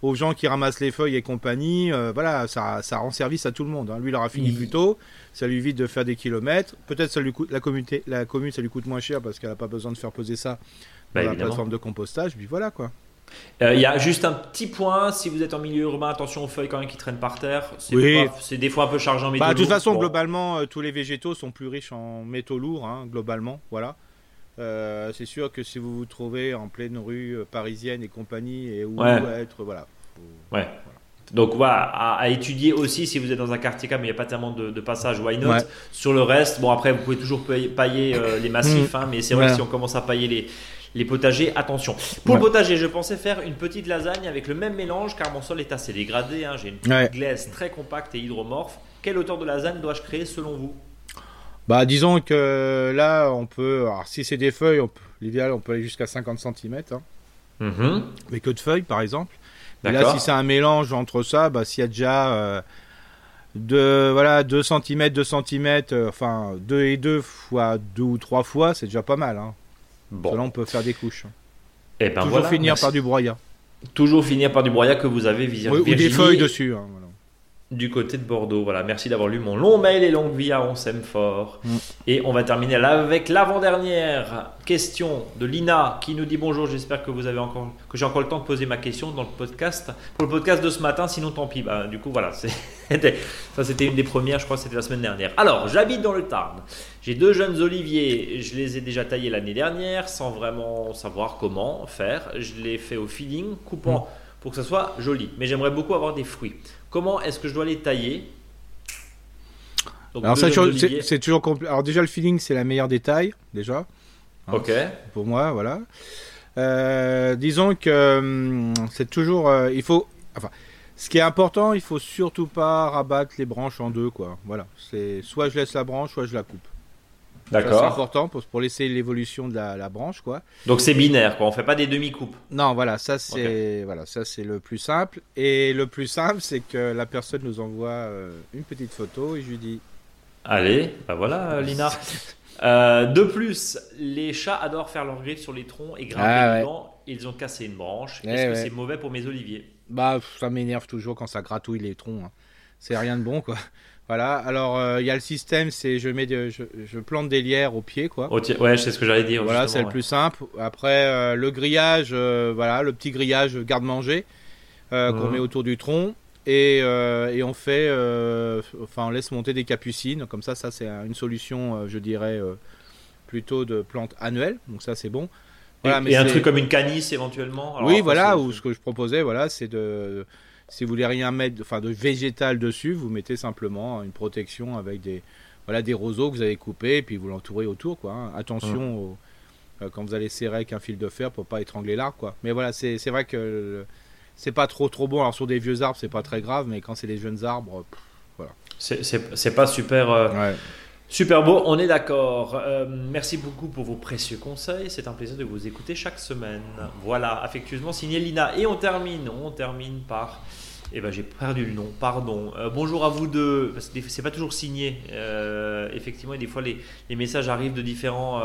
B: aux gens qui ramassent les feuilles et compagnie. euh, voilà, ça, ça rend service à tout le monde. hein. Lui, il aura fini
A: Il-
B: plus tôt. Ça lui évite de faire des kilomètres. Peut-être ça lui coûte la communauté, la commune, ça lui coûte moins cher parce qu'elle n'a pas besoin de faire poser ça
A: Bah,
B: dans la
A: évidemment.
B: plateforme de compostage. Puis voilà quoi.
A: Euh, Il y a juste un petit point, si vous êtes en milieu urbain, attention aux feuilles quand même qui traînent par terre. C'est
B: Oui.
A: des fois un peu chargé en métaux.
B: Bah, de toute façon,
A: Bon.
B: globalement, euh, tous les végétaux sont plus riches en métaux lourds, hein, globalement. Voilà. Euh, c'est sûr que si vous vous trouvez en pleine rue parisienne et compagnie et où
A: Ouais.
B: être, voilà. faut-
A: Ouais. Donc voilà, à, à étudier aussi si vous êtes dans un quartier comme il n'y a pas tellement de, de passages, why not?
B: Ouais.
A: Sur le reste, bon après vous pouvez toujours pailler, pailler, euh, les massifs, hein, mais c'est vrai
B: Ouais.
A: que si on commence à pailler les, les potagers, attention. Pour
B: Ouais.
A: le potager, je pensais faire une petite lasagne avec le même mélange car mon sol est assez dégradé, hein, j'ai une
B: Ouais.
A: glaise très compacte et hydromorphe. Quelle hauteur de lasagne dois-je créer selon vous?
B: Bah, disons que là, on peut. Alors, si c'est des feuilles, on peut- l'idéal, on peut aller jusqu'à 50 cm. Mais que de feuilles, par exemple. Et là, si c'est un mélange entre ça, bah, s'il y a déjà euh, de, voilà, 2 cm, 2 cm, euh, enfin 2 et 2 fois 2 ou 3 fois, c'est déjà pas mal. Hein.
A: Bon,
B: Là, on peut faire des couches.
A: Eh ben
B: Toujours
A: voilà,
B: finir
A: merci.
B: par du broyat.
A: Toujours finir par du broyat que vous avez visé.
B: Oui, ou des feuilles dessus. hein, voilà.
A: Du côté de Bordeaux. Voilà, merci d'avoir lu mon long mail et longue vie à On s'aime fort.
B: Mm.
A: Et on va terminer avec l'avant-dernière question de Lina qui nous dit bonjour. J'espère que vous avez encore que j'ai encore le temps de poser ma question dans le podcast pour le podcast de ce matin. Sinon, tant pis. Bah, du coup, voilà, ça, c'était une des premières. Je crois que c'était la semaine dernière. Alors, j'habite dans le Tarn. J'ai deux jeunes oliviers. Je les ai déjà taillés l'année dernière sans vraiment savoir comment faire. Je les fais au feeling, coupant pour que ça soit joli. Mais j'aimerais beaucoup avoir des fruits. Comment est-ce que je dois les tailler Donc,
B: Alors, ça, c'est toujours compl- Alors, déjà, le feeling, c'est la meilleure des tailles, déjà. hein.
A: Ok.
B: pour moi, voilà. Euh, disons que hum, c'est toujours, euh, il faut, enfin, ce qui est important, il faut surtout pas rabattre les branches en deux, quoi. Voilà, c'est soit je laisse la branche, soit je la coupe. Ça, C'est
A: D'accord.
B: important pour, pour laisser l'évolution de la, la branche, quoi.
A: Donc c'est binaire, quoi. On fait pas des demi-coupes.
B: Non, voilà, ça c'est, voilà, ça c'est le plus simple. Et le plus simple, c'est que la personne nous envoie euh, une petite photo et je lui dis,
A: Allez, bah voilà, Lina. Euh, de plus, les chats adorent faire leurs griffes sur les troncs et grimper
B: Ah ouais.
A: dedans. Ils ont cassé une branche.
B: Eh
A: Est-ce que c'est mauvais pour mes oliviers?
B: Bah, ça m'énerve toujours quand ça gratouille les troncs. hein. C'est rien de bon, quoi. Voilà. Alors, euh, il y a le système, c'est je mets, de, je, je plante des lierres au pied, quoi.
A: Ouais, sais ce que j'allais dire.
B: voilà, c'est le plus simple. Après, euh, le grillage, euh, voilà, le petit grillage garde-manger qu'on
A: Mhm.
B: met autour du tronc. Et, et on fait, enfin, on laisse monter des capucines. Comme ça, ça c'est une solution, je dirais, plutôt de plantes annuelles. Donc ça, c'est bon. Voilà,
A: et,
B: mais
A: et un
B: c'est-
A: truc comme une canisse éventuellement? Alors
B: oui, voilà,
A: c'est-
B: ou ce que je proposais, voilà, c'est de, si vous voulez rien mettre, enfin de végétal dessus, vous mettez simplement une protection avec des, voilà, des roseaux que vous avez coupés, et puis vous l'entourez autour, quoi. hein. Attention au- euh, quand vous allez serrer avec un fil de fer pour pas étrangler l'arbre, quoi. Mais voilà, c'est vrai que c'est pas trop trop bon. Alors sur des vieux arbres, c'est pas très grave, mais quand c'est des jeunes arbres, pff,
A: c'est- pas super. euh,
B: ouais.
A: Super beau, on est d'accord. Euh, merci beaucoup pour vos précieux conseils. C'est un plaisir de vous écouter chaque semaine. Voilà, affectueusement signé Lina. Et on termine, on termine par. Eh ben j'ai perdu le nom, pardon. Euh, bonjour à vous deux. Parce que c'est pas toujours signé. Euh, effectivement, des fois les, les messages arrivent de différents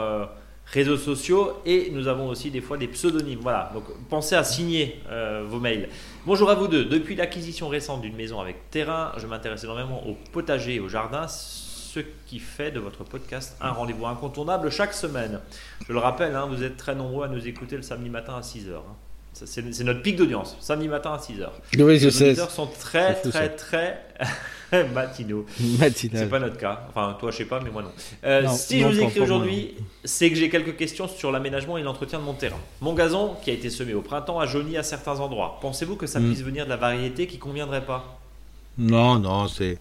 A: réseaux sociaux et nous avons aussi des fois des pseudonymes. Voilà, donc pensez à signer vos mails. Bonjour à vous deux. Depuis l'acquisition récente d'une maison avec terrain, je m'intéresse énormément au potager et au jardin, ce qui fait de votre podcast un rendez-vous incontournable chaque semaine. Je le rappelle, hein, vous êtes très nombreux à nous écouter le samedi matin à 6h. C'est c'est notre pic d'audience, samedi matin à 6h.
B: Oui,
A: Les auditeurs sont très,
B: fou,
A: très, très matinaux. C'est pas notre cas. Enfin, toi, je sais pas, mais moi non. Euh,
B: Non,
A: si
B: non,
A: je vous écris aujourd'hui, c'est que j'ai quelques questions sur l'aménagement et l'entretien de mon terrain. Mon gazon, qui a été semé au printemps, a jauni à certains endroits. Pensez-vous que ça
B: Mm.
A: puisse venir de la variété qui conviendrait pas?
B: Non, non, c'est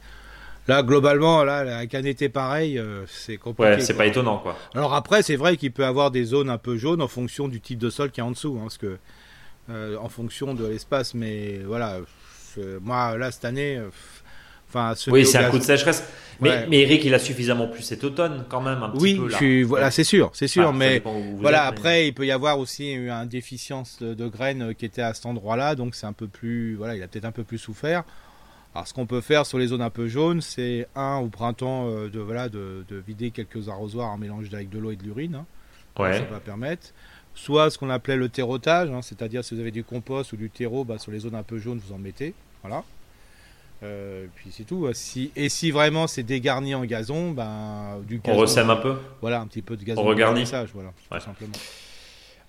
B: là globalement, là, avec un été pareil, euh, c'est compliqué.
A: Ouais, c'est pas étonnant, quoi.
B: Alors après, c'est vrai qu'il peut avoir des zones un peu jaunes en fonction du type de sol qui est en dessous, hein, parce que euh, en fonction de l'espace. Mais voilà, moi là cette année, Enfin,
A: oui, c'est un coup de sécheresse. Mais, mais, Eric, il a suffisamment plu cet automne quand même un petit
B: oui,
A: peu.
B: Oui, voilà, c'est sûr, c'est sûr. mais voilà, après, il peut y avoir aussi une déficience de, graines qui était à cet endroit-là, donc c'est un peu plus, voilà, il a peut-être un peu plus souffert. Alors, ce qu'on peut faire sur les zones un peu jaunes, c'est un au printemps euh, de voilà de, vider quelques arrosoirs en mélange avec de l'eau et de l'urine. Hein.
A: Ouais.
B: Ça va permettre. Soit ce qu'on appelait le terrotage, hein, c'est-à-dire si vous avez du compost ou du terreau, bah, sur les zones un peu jaunes, vous en mettez. Voilà. Euh, puis c'est tout. Si, et si vraiment c'est dégarni en gazon, ben, du
A: gazon, On ressème un peu?
B: Voilà, un petit peu de gazon.
A: On regarnit
B: voilà, tout simplement.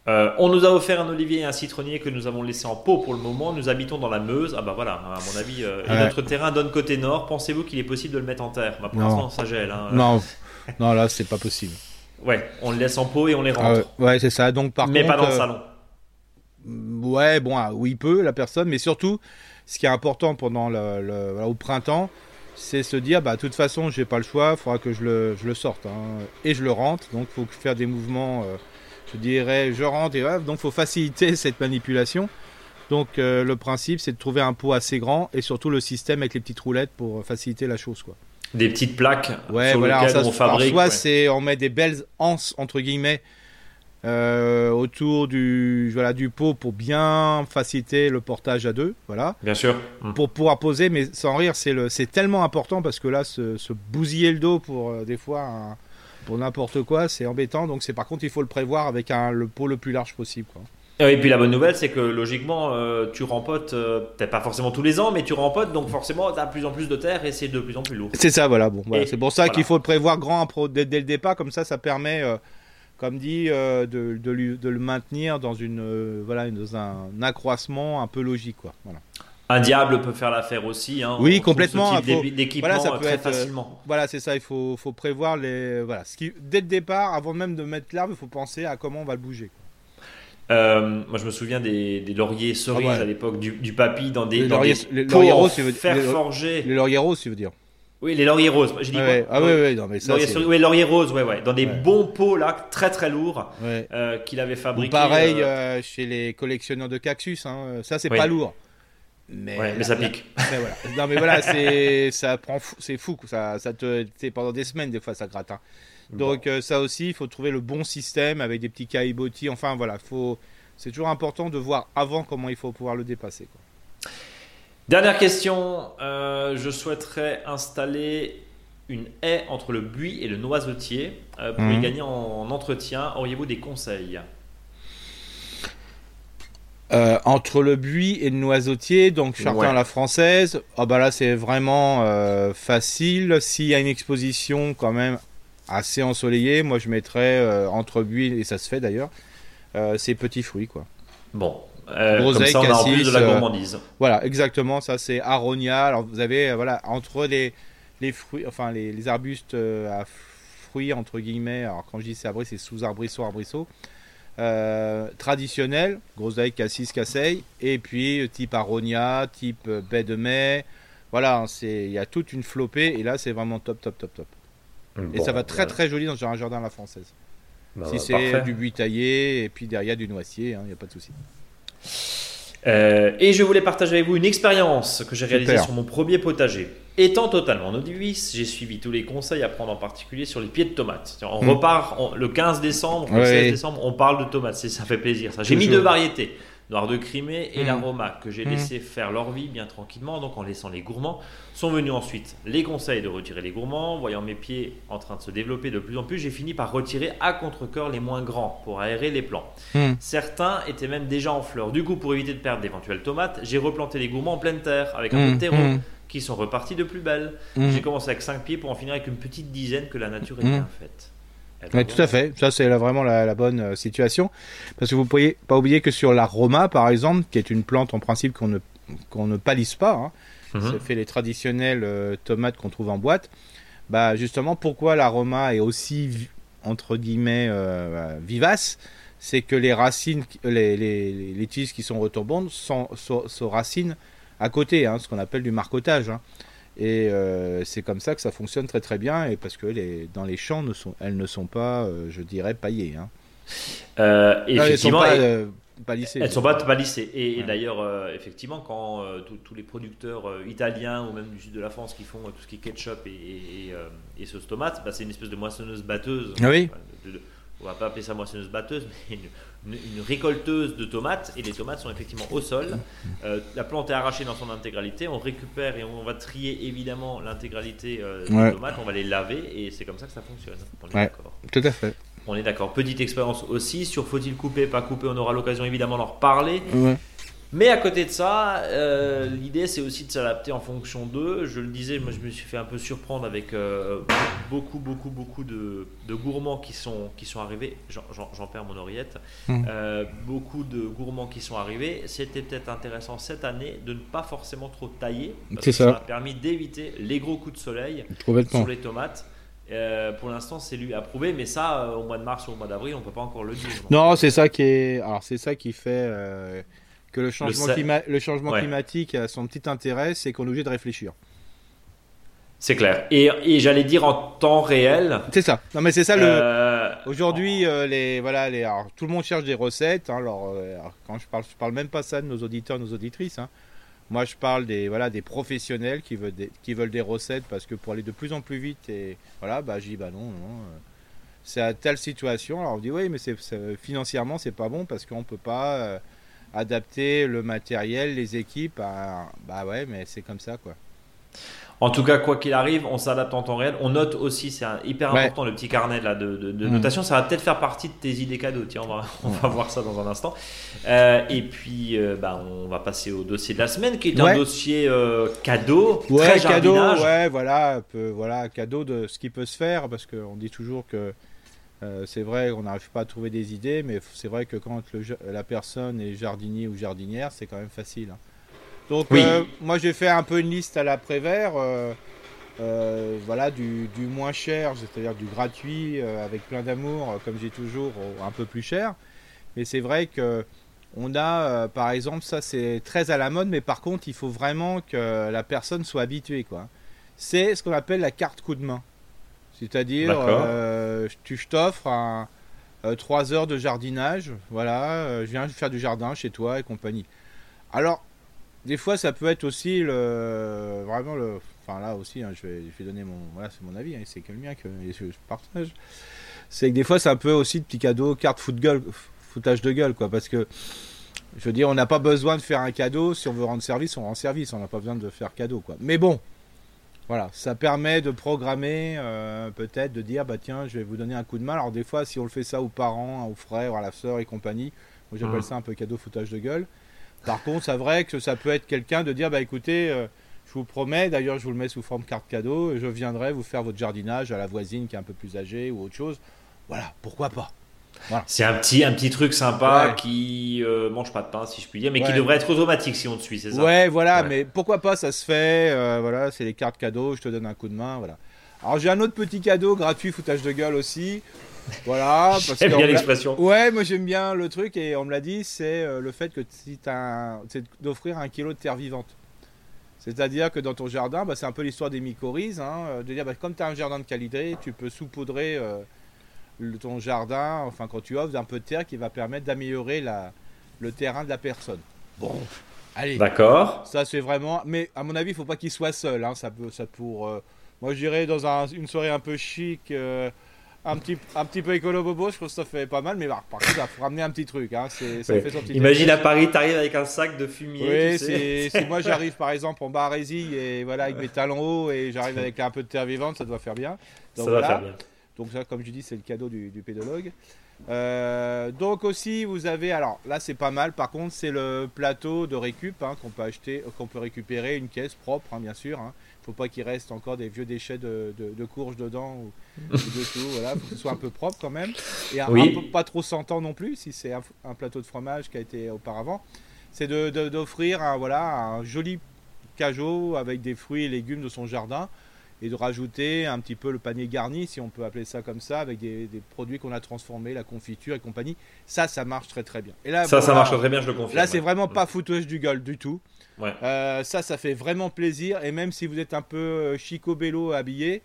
A: Euh, on nous a offert un olivier et un citronnier que nous avons laissé en pot pour le moment. Nous habitons dans la Meuse. Ah bah voilà, à mon avis, euh, notre terrain donne côté nord. Pensez-vous qu'il est possible de le mettre en terre? Bah, Pour l'instant, ça gèle. Hein.
B: Non, non, là, c'est pas possible.
A: Ouais, on le laisse en pot et on les rentre.
B: Ah ouais, c'est ça. Donc, par
A: mais pas dans le salon.
B: Ouais, bon, ah, oui, peut, la personne, mais surtout, ce qui est important pendant le, au printemps, c'est se dire, bah, de toute façon, j'ai pas le choix, il faudra que je le, je le sorte hein, et je le rentre. Donc, il faut faire des mouvements, je dirais, je rentre et donc il faut faciliter cette manipulation. Donc, euh, le principe, c'est de trouver un pot assez grand et surtout le système avec les petites roulettes pour faciliter la chose, quoi.
A: Des petites plaques
B: ouais,
A: sur
B: voilà,
A: lesquelles on fabrique.
B: Soit c'est on met des belles anses entre guillemets euh, autour du, voilà, du pot pour bien faciliter le portage à deux. Voilà.
A: Bien sûr.
B: Pour pouvoir poser, mais sans rire, c'est tellement important parce que là, se, bousiller le dos pour euh, des fois, pour n'importe quoi, c'est embêtant. Donc, c'est par contre, il faut le prévoir avec un, le pot le plus large possible. Quoi.
A: Et puis la bonne nouvelle, c'est que logiquement, euh, tu rempotes, peut-être pas forcément tous les ans, mais tu rempotes, donc forcément, tu as de plus en plus de terre et c'est de plus en plus lourd.
B: C'est ça, voilà. Bon, c'est pour ça qu'il faut le prévoir grand dès, dès, le départ, comme ça, ça permet comme dit, euh, de, le maintenir dans, une, euh, voilà, dans un accroissement un peu logique. Quoi. Voilà.
A: Un diable peut faire l'affaire aussi. Hein,
B: oui, complètement.
A: D'équipement voilà, ça peut très être, euh, facilement.
B: voilà, c'est ça. Il faut, faut, prévoir les. Voilà, ce qui, dès le départ, avant même de mettre l'arbre, il faut penser à comment on va le bouger.
A: moi, je me souviens des, des lauriers cerises ah à l'époque, du, du papy dans des,
B: les
A: dans
B: lauriers,
A: des
B: les lauriers roses,
A: faire forger.
B: Les lauriers roses, tu veux dire
A: oui, les lauriers roses. J'ai dit
B: quoi Ah oui, oui, non, mais ça.
A: Laurier, oui, lauriers roses, ouais, ouais. Dans des bons pots, là, très très lourds, euh, qu'il avait fabriqués.
B: pareil euh, euh, chez les collectionneurs de cactus, hein. ça, c'est pas lourd.
A: Mais, mais ça pique.
B: Mais voilà. Non, mais voilà, c'est, ça prend c'est fou, ça, ça te, pendant des semaines, des fois, ça gratte. Hein. Donc, ça aussi, il faut trouver le bon système avec des petits caillebotis. Enfin, voilà, faut, c'est toujours important de voir avant comment il faut pouvoir le dépasser, quoi.
A: Dernière question, euh, je souhaiterais installer une haie entre le buis et le noisetier euh, pour y mhm. gagner en, entretien. Auriez-vous des conseils?
B: Euh, entre le buis et le noisetier, donc chacun la française, oh bah là c'est vraiment facile. S'il y a une exposition quand même assez ensoleillée, moi je mettrais entre buis, et ça se fait d'ailleurs, ces petits fruits quoi.
A: Bon, euh, comme ça, on a en plus de la euh, gourmandise.
B: voilà, exactement. Ça, c'est aronia. Alors, vous avez, euh, voilà, entre les, les fruits, enfin, les, les arbustes à fruits, entre guillemets. Alors, quand je dis c'est arbrisseau, c'est sous arbrisseau, arbrisseau. Traditionnel, groseille, cassis, casseille, et puis type aronia, type baie de mai. Voilà, il y a toute une flopée, et là c'est vraiment top, top, top, top. et ça va très très joli dans un jardin à la française. Bah, si c'est du buis taillé, et puis derrière du noisier, il hein, n'y a pas de souci.
A: Euh, et je voulais partager avec vous une expérience que j'ai réalisée sur mon premier potager. Étant totalement novice, j'ai suivi tous les conseils à prendre en particulier sur les pieds de tomates. On hmm. repart le 15 décembre, le 16 décembre, on parle de tomates. Ça fait plaisir. J'ai mis deux variétés. Noir de Crimée et mmh. l'Aroma que j'ai mmh. laissé faire leur vie bien tranquillement, donc en laissant les gourmands. Sont venus ensuite les conseils de retirer les gourmands. Voyant mes pieds en train de se développer de plus en plus, j'ai fini par retirer à contre-coeur les moins grands pour aérer les plants. Certains étaient même déjà en fleurs. Du coup, pour éviter de perdre d'éventuelles tomates, j'ai replanté les gourmands en pleine terre avec un peu de terreau qui sont repartis de plus belle. J'ai commencé avec 5 pieds pour en finir avec une petite dizaine que la nature est bien faite.
B: Oui, tout à fait. Ça, c'est vraiment la, bonne euh, situation. Parce que vous ne pouvez pas oublier que sur la Roma, par exemple, qui est une plante en principe qu'on ne, qu'on ne palisse pas, hein, mhm. ça fait les traditionnelles euh, tomates qu'on trouve en boîte. Bah, justement, pourquoi la Roma est aussi, entre guillemets, euh, vivace? C'est que les racines, les, les, les, tiges qui sont retombantes sont, sont, racines à côté, hein, ce qu'on appelle du marcotage. Hein. Et euh, c'est comme ça que ça fonctionne très très bien, et parce que les, dans les champs, ne sont, elles ne sont pas, euh, je dirais, paillées. Hein.
A: Euh, effectivement,
B: elles pas lissées.
A: Elles sont pas, pas lissées. Et, d'ailleurs, effectivement, quand tous les producteurs italiens ou même du sud de la France qui font tout ce qui est ketchup et, et, sauce tomate, bah, c'est une espèce de moissonneuse batteuse.
B: Ah oui.
A: on va pas appeler ça moissonneuse batteuse, mais une, récolteuse de tomates et les tomates sont effectivement au sol. Euh, la plante est arrachée dans son intégralité. On récupère et on va trier évidemment l'intégralité euh, des tomates. On va les laver et c'est comme ça que ça fonctionne.
B: On est d'accord. Tout à fait.
A: On est d'accord. Petite expérience aussi sur faut-il couper, pas couper. On aura l'occasion évidemment d'en reparler. Mais à côté de ça, euh, l'idée c'est aussi de s'adapter en fonction d'eux. Je le disais, moi je me suis fait un peu surprendre avec euh, beaucoup, beaucoup, beaucoup de, gourmands qui sont, qui sont arrivés. J'en perds mon oreillette. Mmh. Euh, beaucoup de gourmands qui sont arrivés. C'était peut-être intéressant cette année de ne pas forcément trop tailler. Parce que ça. a permis d'éviter les gros coups de soleil sur les tomates. pour l'instant, c'est lui approuvé, mais ça, au mois de mars ou au mois d'avril, on peut pas encore le dire.
B: Non, c'est ça qui est. Alors, c'est ça qui fait que le changement, le, changement climatique a son petit intérêt, c'est qu'on est obligé de réfléchir.
A: C'est clair. Et, et j'allais dire en temps réel.
B: C'est ça. Non mais c'est ça le. Euh, Aujourd'hui, euh, les voilà, les alors, tout le monde cherche des recettes. Hein, alors, euh, quand je parle, je parle même pas ça de nos auditeurs, nos auditrices. Hein. Moi, je parle des voilà des professionnels qui veulent des, qui veulent des recettes parce que pour aller de plus en plus vite et voilà, bah j'ai bah non, non. c'est à telle situation. Alors on dit oui, mais c'est financièrement c'est pas bon parce qu'on peut pas adapter le matériel, les équipes. bah ouais, mais c'est comme ça quoi.
A: En tout cas, quoi qu'il arrive, on s'adapte en temps réel. On note aussi, c'est hyper important le petit carnet là, de, de, mm. notation. Ça va peut-être faire partie de tes idées cadeaux. Tiens, on va, on va voir ça dans un instant. Euh, et puis, euh, bah, on va passer au dossier de la semaine, qui est un dossier euh, cadeau.
B: Ouais, cadeau. Ouais, voilà, peu, voilà, cadeau de ce qui peut se faire, parce qu'on dit toujours que euh, c'est vrai qu'on n'arrive pas à trouver des idées, mais c'est vrai que quand la personne est jardinier ou jardinière, c'est quand même facile. Donc euh, moi j'ai fait un peu une liste à l'après-vert, euh, voilà, du, moins cher, c'est-à-dire du gratuit avec plein d'amour, comme j'ai toujours, un peu plus cher. Mais c'est vrai que on a, par exemple, ça c'est très à la mode, mais par contre il faut vraiment que la personne soit habituée. quoi. C'est ce qu'on appelle la carte coup de main. C'est-à-dire, euh, tu t'offres 3 euh, heures de jardinage, voilà, euh, je viens faire du jardin chez toi et compagnie. Alors, des fois, ça peut être aussi le, vraiment le, enfin là aussi, hein, je, vais, donner mon, voilà, c'est mon avis, hein, c'est que le mien que je partage. C'est que des fois, c'est un peu aussi de petits cadeaux, carte foot gueule, foutage de gueule, quoi, parce que je veux dire, on n'a pas besoin de faire un cadeau. Si on veut rendre service, on rend service. On n'a pas besoin de faire cadeau, quoi. Mais bon, voilà, ça permet de programmer, euh, peut-être de dire, bah tiens, je vais vous donner un coup de main. Alors des fois, si on le fait ça aux parents, aux frères, à la soeur et compagnie, moi j'appelle mmh. ça un peu cadeau foutage de gueule. Par contre, c'est vrai que ça peut être quelqu'un de dire, bah écoutez, euh, je vous promets, d'ailleurs je vous le mets sous forme carte cadeau, je viendrai vous faire votre jardinage à la voisine qui est un peu plus âgée ou autre chose. Voilà, pourquoi pas.
A: C'est un petit, un petit truc sympa qui euh, mange pas de pain, si je puis dire, mais qui devrait être automatique si on te suit, c'est ça?
B: Ouais, voilà, mais pourquoi pas, ça se fait. Euh, voilà, c'est les cartes cadeaux, je te donne un coup de main, voilà. Alors j'ai un autre petit cadeau gratuit, foutage de gueule aussi. Voilà.
A: J'aime bien l'expression.
B: Ouais, moi j'aime bien le truc et on me l'a dit, c'est euh, le fait que si c'est d'offrir un kilo de terre vivante. C'est-à-dire que dans ton jardin, bah, c'est un peu l'histoire des mycorhizes, hein, de dire bah, comme tu as un jardin de qualité, tu peux saupoudrer ton jardin, enfin quand tu offres un peu de terre qui va permettre d'améliorer le terrain de la personne. Bon, allez.
A: D'accord.
B: Ça c'est vraiment, mais à mon avis, il faut pas qu'il soit seul. Hein. ça peut, ça pour. Euh, moi, je dirais dans une soirée un peu chic. Euh, un petit, un petit peu écolo bobo, je trouve que ça fait pas mal, mais par contre, il faut ramener un petit truc. Hein, ça fait son petit
A: Imagine à Paris, tu arrives avec un sac de fumier.
B: Oui, si moi j'arrive par exemple en Barésie et voilà, avec mes talons hauts et j'arrive avec un peu de terre vivante, ça doit faire bien.
A: Donc, ça voilà. faire bien.
B: Donc ça, comme je dis, c'est le cadeau du, pédologue. Euh, donc aussi, vous avez, alors là c'est pas mal. Par contre, c'est le plateau de récup hein, qu'on peut acheter, qu'on peut récupérer, une caisse propre, hein, bien sûr. Hein. Faut pas qu'il reste encore des vieux déchets de, de, courge dedans ou, dessous. Voilà, faut que ce soit un peu propre quand même et un, peu, pas trop sentant non plus si c'est un, plateau de fromage qui a été auparavant. C'est d'offrir un voilà un joli cajot avec des fruits et légumes de son jardin et de rajouter un petit peu le panier garni, si on peut appeler ça comme ça, avec des, produits qu'on a transformés, la confiture et compagnie. Ça, ça marche très très bien.
A: Et là, ça, ça marche très bien, je le confirme.
B: Là, c'est vraiment pas foutage du gueule du tout. Euh, ça, ça fait vraiment plaisir. Et même si vous êtes un peu euh, chico-bello habillé,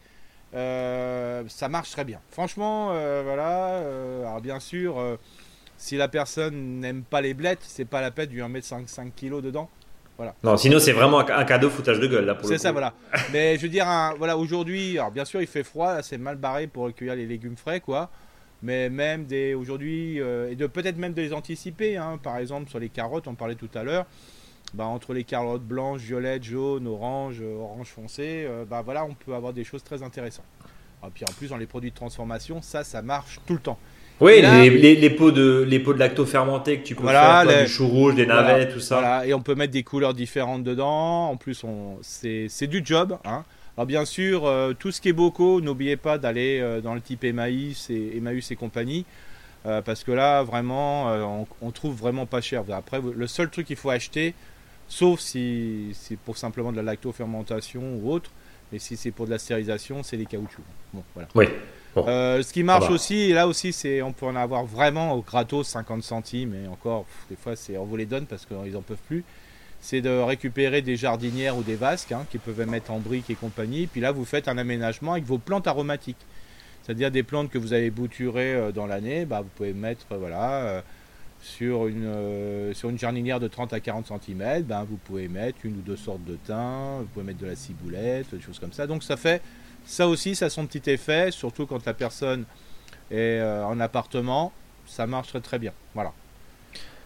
B: euh, ça marche très bien. Franchement, voilà. alors bien sûr, si la personne n'aime pas les blettes, c'est pas la peine de lui en mettre 5, 5 kilos dedans. Voilà.
A: Non, sinon c'est vraiment un cadeau foutage de gueule là
B: pour C'est ça, voilà. Mais je veux dire, voilà, aujourd'hui, alors bien sûr il fait froid, c'est mal barré pour recueillir les légumes frais, quoi. Mais même des aujourd'hui euh, et de peut-être même de les anticiper. Hein. Par exemple sur les carottes, on parlait tout à l'heure. Bah, entre les carottes blanches, violettes, jaunes, orange, euh, orange foncé, euh, bah voilà, on peut avoir des choses très intéressantes. Et puis en plus dans les produits de transformation, ça, ça marche tout le temps.
A: Oui, les, pots de, les pots de lacto fermentés que tu peux faire, du chou rouge, des navets, tout ça.
B: Voilà. Et on peut mettre des couleurs différentes dedans. En plus, on, c'est, du job. Hein. Alors bien sûr, euh, tout ce qui est bocaux, n'oubliez pas d'aller euh, dans le type Emmaüs et, Emmaüs et compagnie. Euh, parce que là, vraiment, on, on, trouve vraiment pas cher. Après, le seul truc qu'il faut acheter, sauf si c'est pour simplement de la lacto-fermentation ou autre, mais si c'est pour de la stérilisation, c'est les caoutchoucs. Bon, voilà.
A: Oui.
B: Euh, ce qui marche aussi, et là aussi, c'est on peut en avoir vraiment au gratos 50 centimes, et encore, des fois, c'est on vous les donne parce qu'ils en peuvent plus. C'est de récupérer des jardinières ou des vasques hein, qui peuvent mettre en briques et compagnie. Puis là, vous faites un aménagement avec vos plantes aromatiques. C'est-à-dire des plantes que vous avez bouturées euh, dans l'année, bah, vous pouvez mettre euh, voilà, sur, une, sur une jardinière de 30 à 40 cm, bah, vous pouvez mettre une ou deux sortes de thym, vous pouvez mettre de la ciboulette, des choses comme ça. Donc ça fait ça aussi, ça a son petit effet, surtout quand la personne est euh, en appartement, ça marche très très bien. Voilà.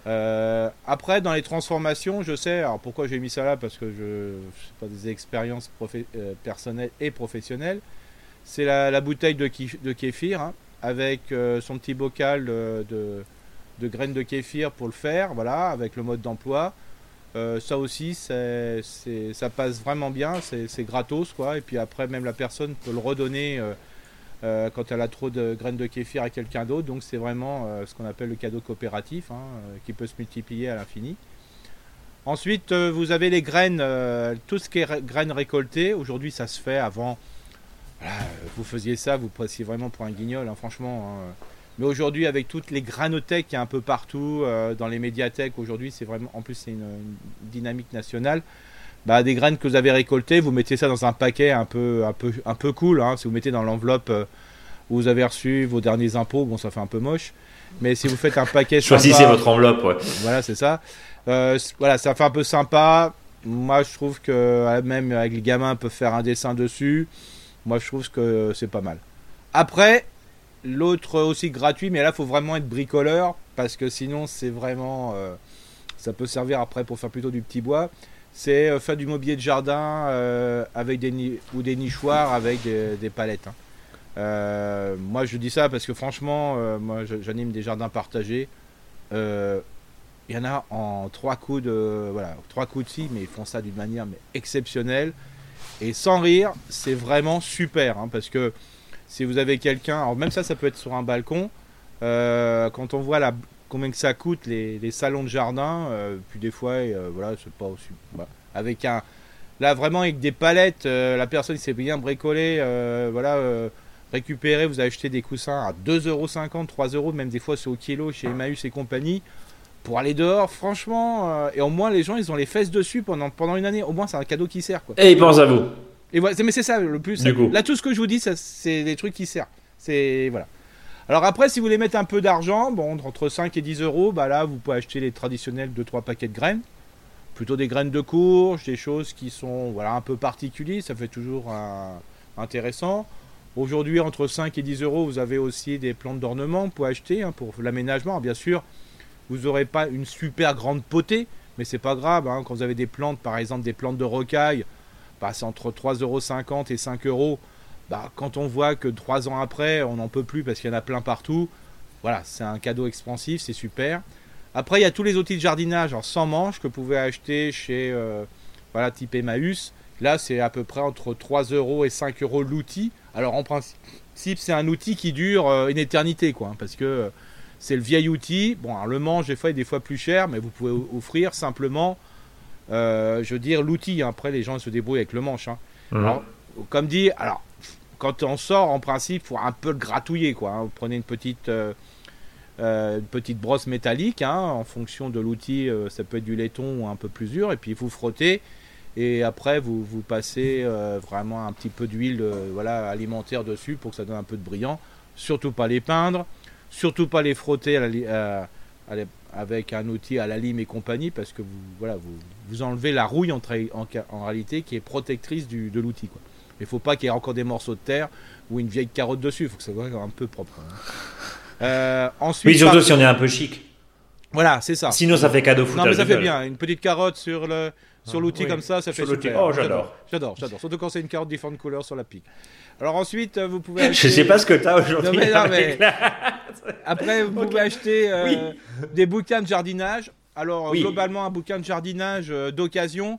B: Euh, après, dans les transformations, je sais, alors pourquoi j'ai mis ça là Parce que je sais pas des expériences euh, personnelles et professionnelles. C'est la, bouteille de, de kéfir hein, avec son petit bocal de, de, graines de kéfir pour le faire, voilà, avec le mode d'emploi. Euh, ça aussi, ça passe vraiment bien, c'est, gratos quoi. Et puis après, même la personne peut le redonner euh, euh, quand elle a trop de graines de kéfir à quelqu'un d'autre. Donc c'est vraiment ce qu'on appelle le cadeau coopératif, hein, qui peut se multiplier à l'infini. Ensuite, vous avez les graines, tout ce qui est graines récoltées. Aujourd'hui, ça se fait avant. vous faisiez ça, vous pressiez vraiment pour un guignol, hein, franchement. Hein. Mais aujourd'hui, avec toutes les granothèques qu'il y a un peu partout, euh, dans les médiathèques, aujourd'hui, c'est vraiment, en plus, c'est une, dynamique nationale. Bah, des graines que vous avez récoltées, vous mettez ça dans un paquet un peu, un peu, un peu cool. Hein. si vous mettez dans l'enveloppe euh, où vous avez reçu vos derniers impôts, bon, ça fait un peu moche. Mais si vous faites un paquet
A: Choisissez votre enveloppe, ouais.
B: Voilà, c'est ça. Euh, voilà, ça fait un peu sympa. Moi, je trouve que même avec les gamins, peuvent faire un dessin dessus. Moi, je trouve que c'est pas mal. Après, L'autre aussi gratuit, mais là, il faut vraiment être bricoleur parce que sinon, c'est vraiment. Euh, ça peut servir après pour faire plutôt du petit bois. C'est euh, faire du mobilier de jardin euh, avec des ou des nichoirs avec des, palettes. Hein. moi, je dis ça parce que franchement, moi, j'anime des jardins partagés. Il y en a en trois coups de voilà, trois coups de scie, mais ils font ça d'une manière mais exceptionnelle. Et sans rire, c'est vraiment super hein, parce que si vous avez quelqu'un, alors même ça, ça peut être sur un balcon. Euh, quand on voit la, combien que ça coûte les, salons de jardin, euh, puis des fois, euh, voilà, c'est pas aussi. Bah, avec un, là vraiment avec des palettes, la personne s'est bien bricolé, voilà, récupérer, vous acheté des coussins à 2,50€, 3€, même des fois c'est au kilo chez Emmaüs et compagnie. Pour aller dehors, franchement, et au moins les gens ils ont les fesses dessus pendant, pendant une année. Au moins c'est un cadeau qui sert. Quoi.
A: Et ils pensent à vous.
B: Et voilà, mais c'est ça le plus. Là, tout ce que je vous dis, c'est des trucs qui servent. C'est voilà. Alors après, si vous voulez mettre un peu d'argent, bon, entre 5 et 10 euros, bah là, vous pouvez acheter les traditionnels 2-3 paquets de graines. Plutôt des graines de courge, des choses qui sont voilà, un peu particulières, ça fait toujours intéressant. Aujourd'hui, entre 5 et 10 euros, vous avez aussi des plantes d'ornement pour acheter, hein, pour l'aménagement. Bien sûr, vous n'aurez pas une super grande potée, mais c'est pas grave. Hein, quand vous avez des plantes, par exemple des plantes de rocaille, passe entre 3,50€ et 5 euros. Bah, quand on voit que 3 ans après, on n'en peut plus parce qu'il y en a plein partout, voilà, c'est un cadeau expansif, c'est super. Après, il y a tous les outils de jardinage en sans manches que vous pouvez acheter chez euh, voilà, type Emmaüs. Là, c'est à peu près entre 3 euros et 5 euros l'outil. Alors, en principe, c'est un outil qui dure euh, une éternité, quoi, hein, parce que euh, c'est le vieil outil. Bon, le manche, des fois, est des fois plus cher, mais vous pouvez offrir simplement euh, je veux dire, l'outil, hein. après les gens se débrouillent avec le manche. Hein. Mhm. comme dit, alors, quand on sort, en principe, il faut un peu le gratouiller. Quoi, hein. Vous prenez une petite, euh, euh, une petite brosse métallique, en fonction de l'outil, ça peut être du laiton ou un peu plus dur, et puis vous frottez. Et après, vous, vous passez vraiment un petit peu d'huile voilà, alimentaire dessus pour que ça donne un peu de brillant. Surtout pas les peindre, surtout pas les frotter à avec un outil à la lime et compagnie parce que vous, voilà, vous, vous enlevez la rouille en, en, réalité qui est protectrice du, de l'outil. Mais il faut pas qu'il y ait encore des morceaux de terre ou une vieille carotte dessus, il faut que ça soit un peu propre. Hein.
A: Euh, ensuite, oui, surtout si on est un peu chic.
B: Voilà, c'est ça.
A: Sinon, ça fait cadeau foutage.
B: Non, mais ça fait bien. Une petite carotte sur le sur l'outil comme ça, ça fait super.
A: Oh, j'adore.
B: J'adore, j'adore. Surtout quand c'est une carotte différentes couleurs sur la pique. Alors ensuite, vous pouvez. Acheter...
A: Je sais pas ce que tu as aujourd'hui.
B: Après, vous pouvez acheter euh, des bouquins de jardinage. Alors globalement, un bouquin de jardinage euh, d'occasion,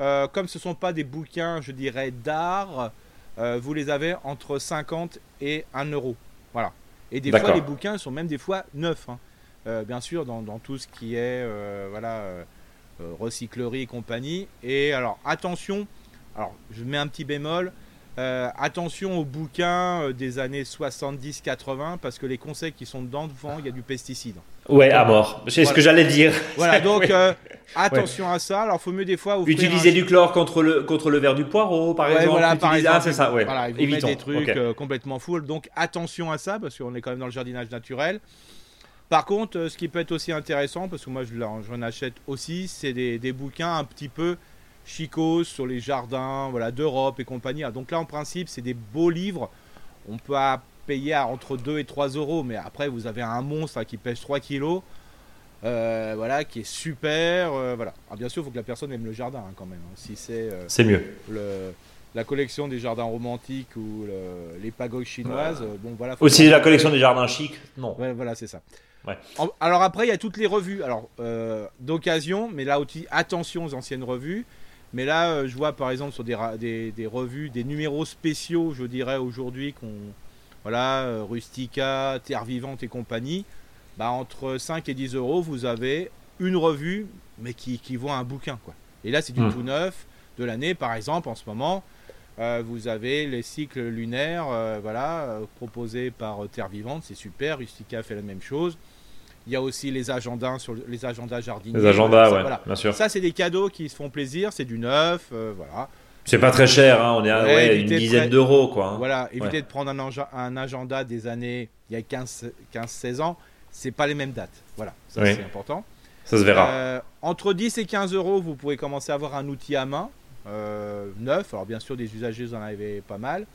B: euh, comme ce ne sont pas des bouquins, je dirais, d'art, vous les avez entre 50 et 1 euro. Voilà. Et des fois, les bouquins sont même des fois neufs. Hein. bien sûr, dans, dans, tout ce qui est voilà euh, recyclerie et compagnie. Et alors attention, alors je mets un petit bémol. Euh, attention aux bouquins euh, des années 70-80 parce que les conseils qui sont dedans, devant, il y a du pesticide.
A: Ouais, à mort. C'est ce que j'allais dire.
B: Voilà, donc attention à ça. Alors, faut mieux des fois
A: utiliser du chlore contre le contre le verre du poireau, par exemple.
B: Voilà, par exemple. Ah, c'est ça. Ouais. Voilà, des trucs complètement full. Donc attention à ça parce qu'on est quand même dans le jardinage naturel. Par contre, euh, ce qui peut être aussi intéressant, parce que moi je j'en achète aussi, c'est des, bouquins un petit peu chicos sur les jardins voilà, d'Europe et compagnie. Ah, donc là, en principe, c'est des beaux livres. On peut payer entre 2 et 3 euros, mais après, vous avez un monstre hein, qui pèse 3 kilos. Euh, voilà, qui est super. Euh, voilà. bien sûr, il faut que la personne aime le jardin hein, quand même. Hein. Si c'est
A: c'est mieux.
B: la collection des jardins romantiques ou les pagodes chinoises, bon voilà.
A: Aussi la collection des jardins chics, non.
B: voilà, c'est ça alors après, il y a toutes les revues. Alors euh, d'occasion, mais là aussi, attention aux anciennes revues. Mais là, euh, je vois par exemple sur des, des, revues, des numéros spéciaux, je dirais aujourd'hui, qu'on voilà, euh, Rustica, Terre Vivante et compagnie. Bah, entre 5 et 10 euros, vous avez une revue, mais qui, qui vaut un bouquin. Quoi. Et là, c'est du hmm. tout neuf de l'année, par exemple, en ce moment. vous avez les cycles lunaires, voilà, proposés par Terre Vivante, c'est super. Rustica fait la même chose. Il y a aussi les agendas sur les agendas jardiniers.
A: Les agendas, ouais, bien sûr.
B: Ça, c'est des cadeaux qui se font plaisir, c'est du neuf, euh, voilà.
A: C'est pas très cher, hein, on est à une dizaine d'euros, quoi. Hein.
B: Voilà, évitez de prendre un, un, agenda des années il y a 15-16 ans, c'est pas les mêmes dates. Voilà, ça c'est important.
A: Ça se verra. Euh,
B: entre 10 et 15 euros, vous pouvez commencer à avoir un outil à main, euh, neuf. Alors bien sûr, des usagers, vous en avez pas mal.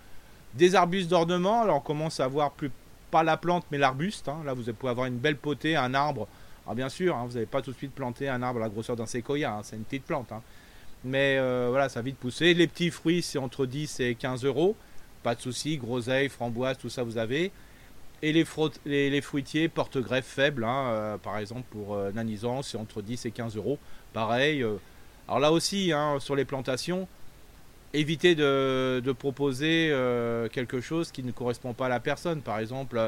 B: Des arbustes d'ornement, alors on commence à avoir plus pas la plante mais l'arbuste. Hein. Là, vous pouvez avoir une belle potée, un arbre. Bien sûr, hein, vous n'avez pas tout de suite planté un arbre à la grosseur d'un séquoia, hein. c'est une petite plante. Mais euh, voilà, ça vite pousser. Les petits fruits, c'est entre 10 et 15 euros. Pas de souci, groseille, framboise, tout ça vous avez. Et les, fruitiers porte-greffe faibles, euh, par exemple pour euh, c'est entre 10 et 15 euros. Pareil. alors là aussi, sur les plantations, éviter de, proposer euh, quelque chose qui ne correspond pas à la personne. Par exemple,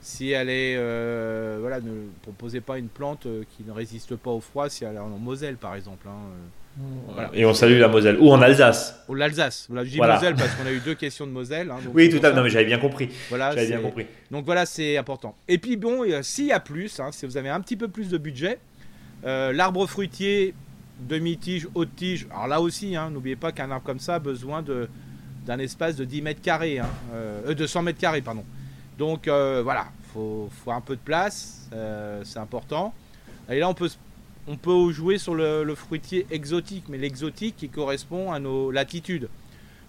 B: si elle est, euh, voilà, ne proposez pas une plante euh, qui ne résiste pas au froid si elle est en Moselle, par exemple. Hein,
A: Et on salue la Moselle ou en Alsace.
B: Ou l'Alsace. Voilà, je dis Moselle parce qu'on a eu deux questions de Moselle. Hein,
A: oui, tout à fait. Non, mais j'avais bien compris. Voilà, j'avais bien compris.
B: Donc voilà, c'est important. Et puis bon, s'il y a plus, hein, si vous avez un petit peu plus de budget, l'arbre fruitier demi-tige, haute tige. Alors là aussi, hein, n'oubliez pas qu'un arbre comme ça a besoin d'un espace de 10 mètres carrés, hein, euh, de 100 mètres carrés, pardon. Donc euh, voilà, faut, faut un peu de place, euh, c'est important. Et là, on peut, on peut jouer sur le, fruitier exotique, mais l'exotique qui correspond à nos latitudes.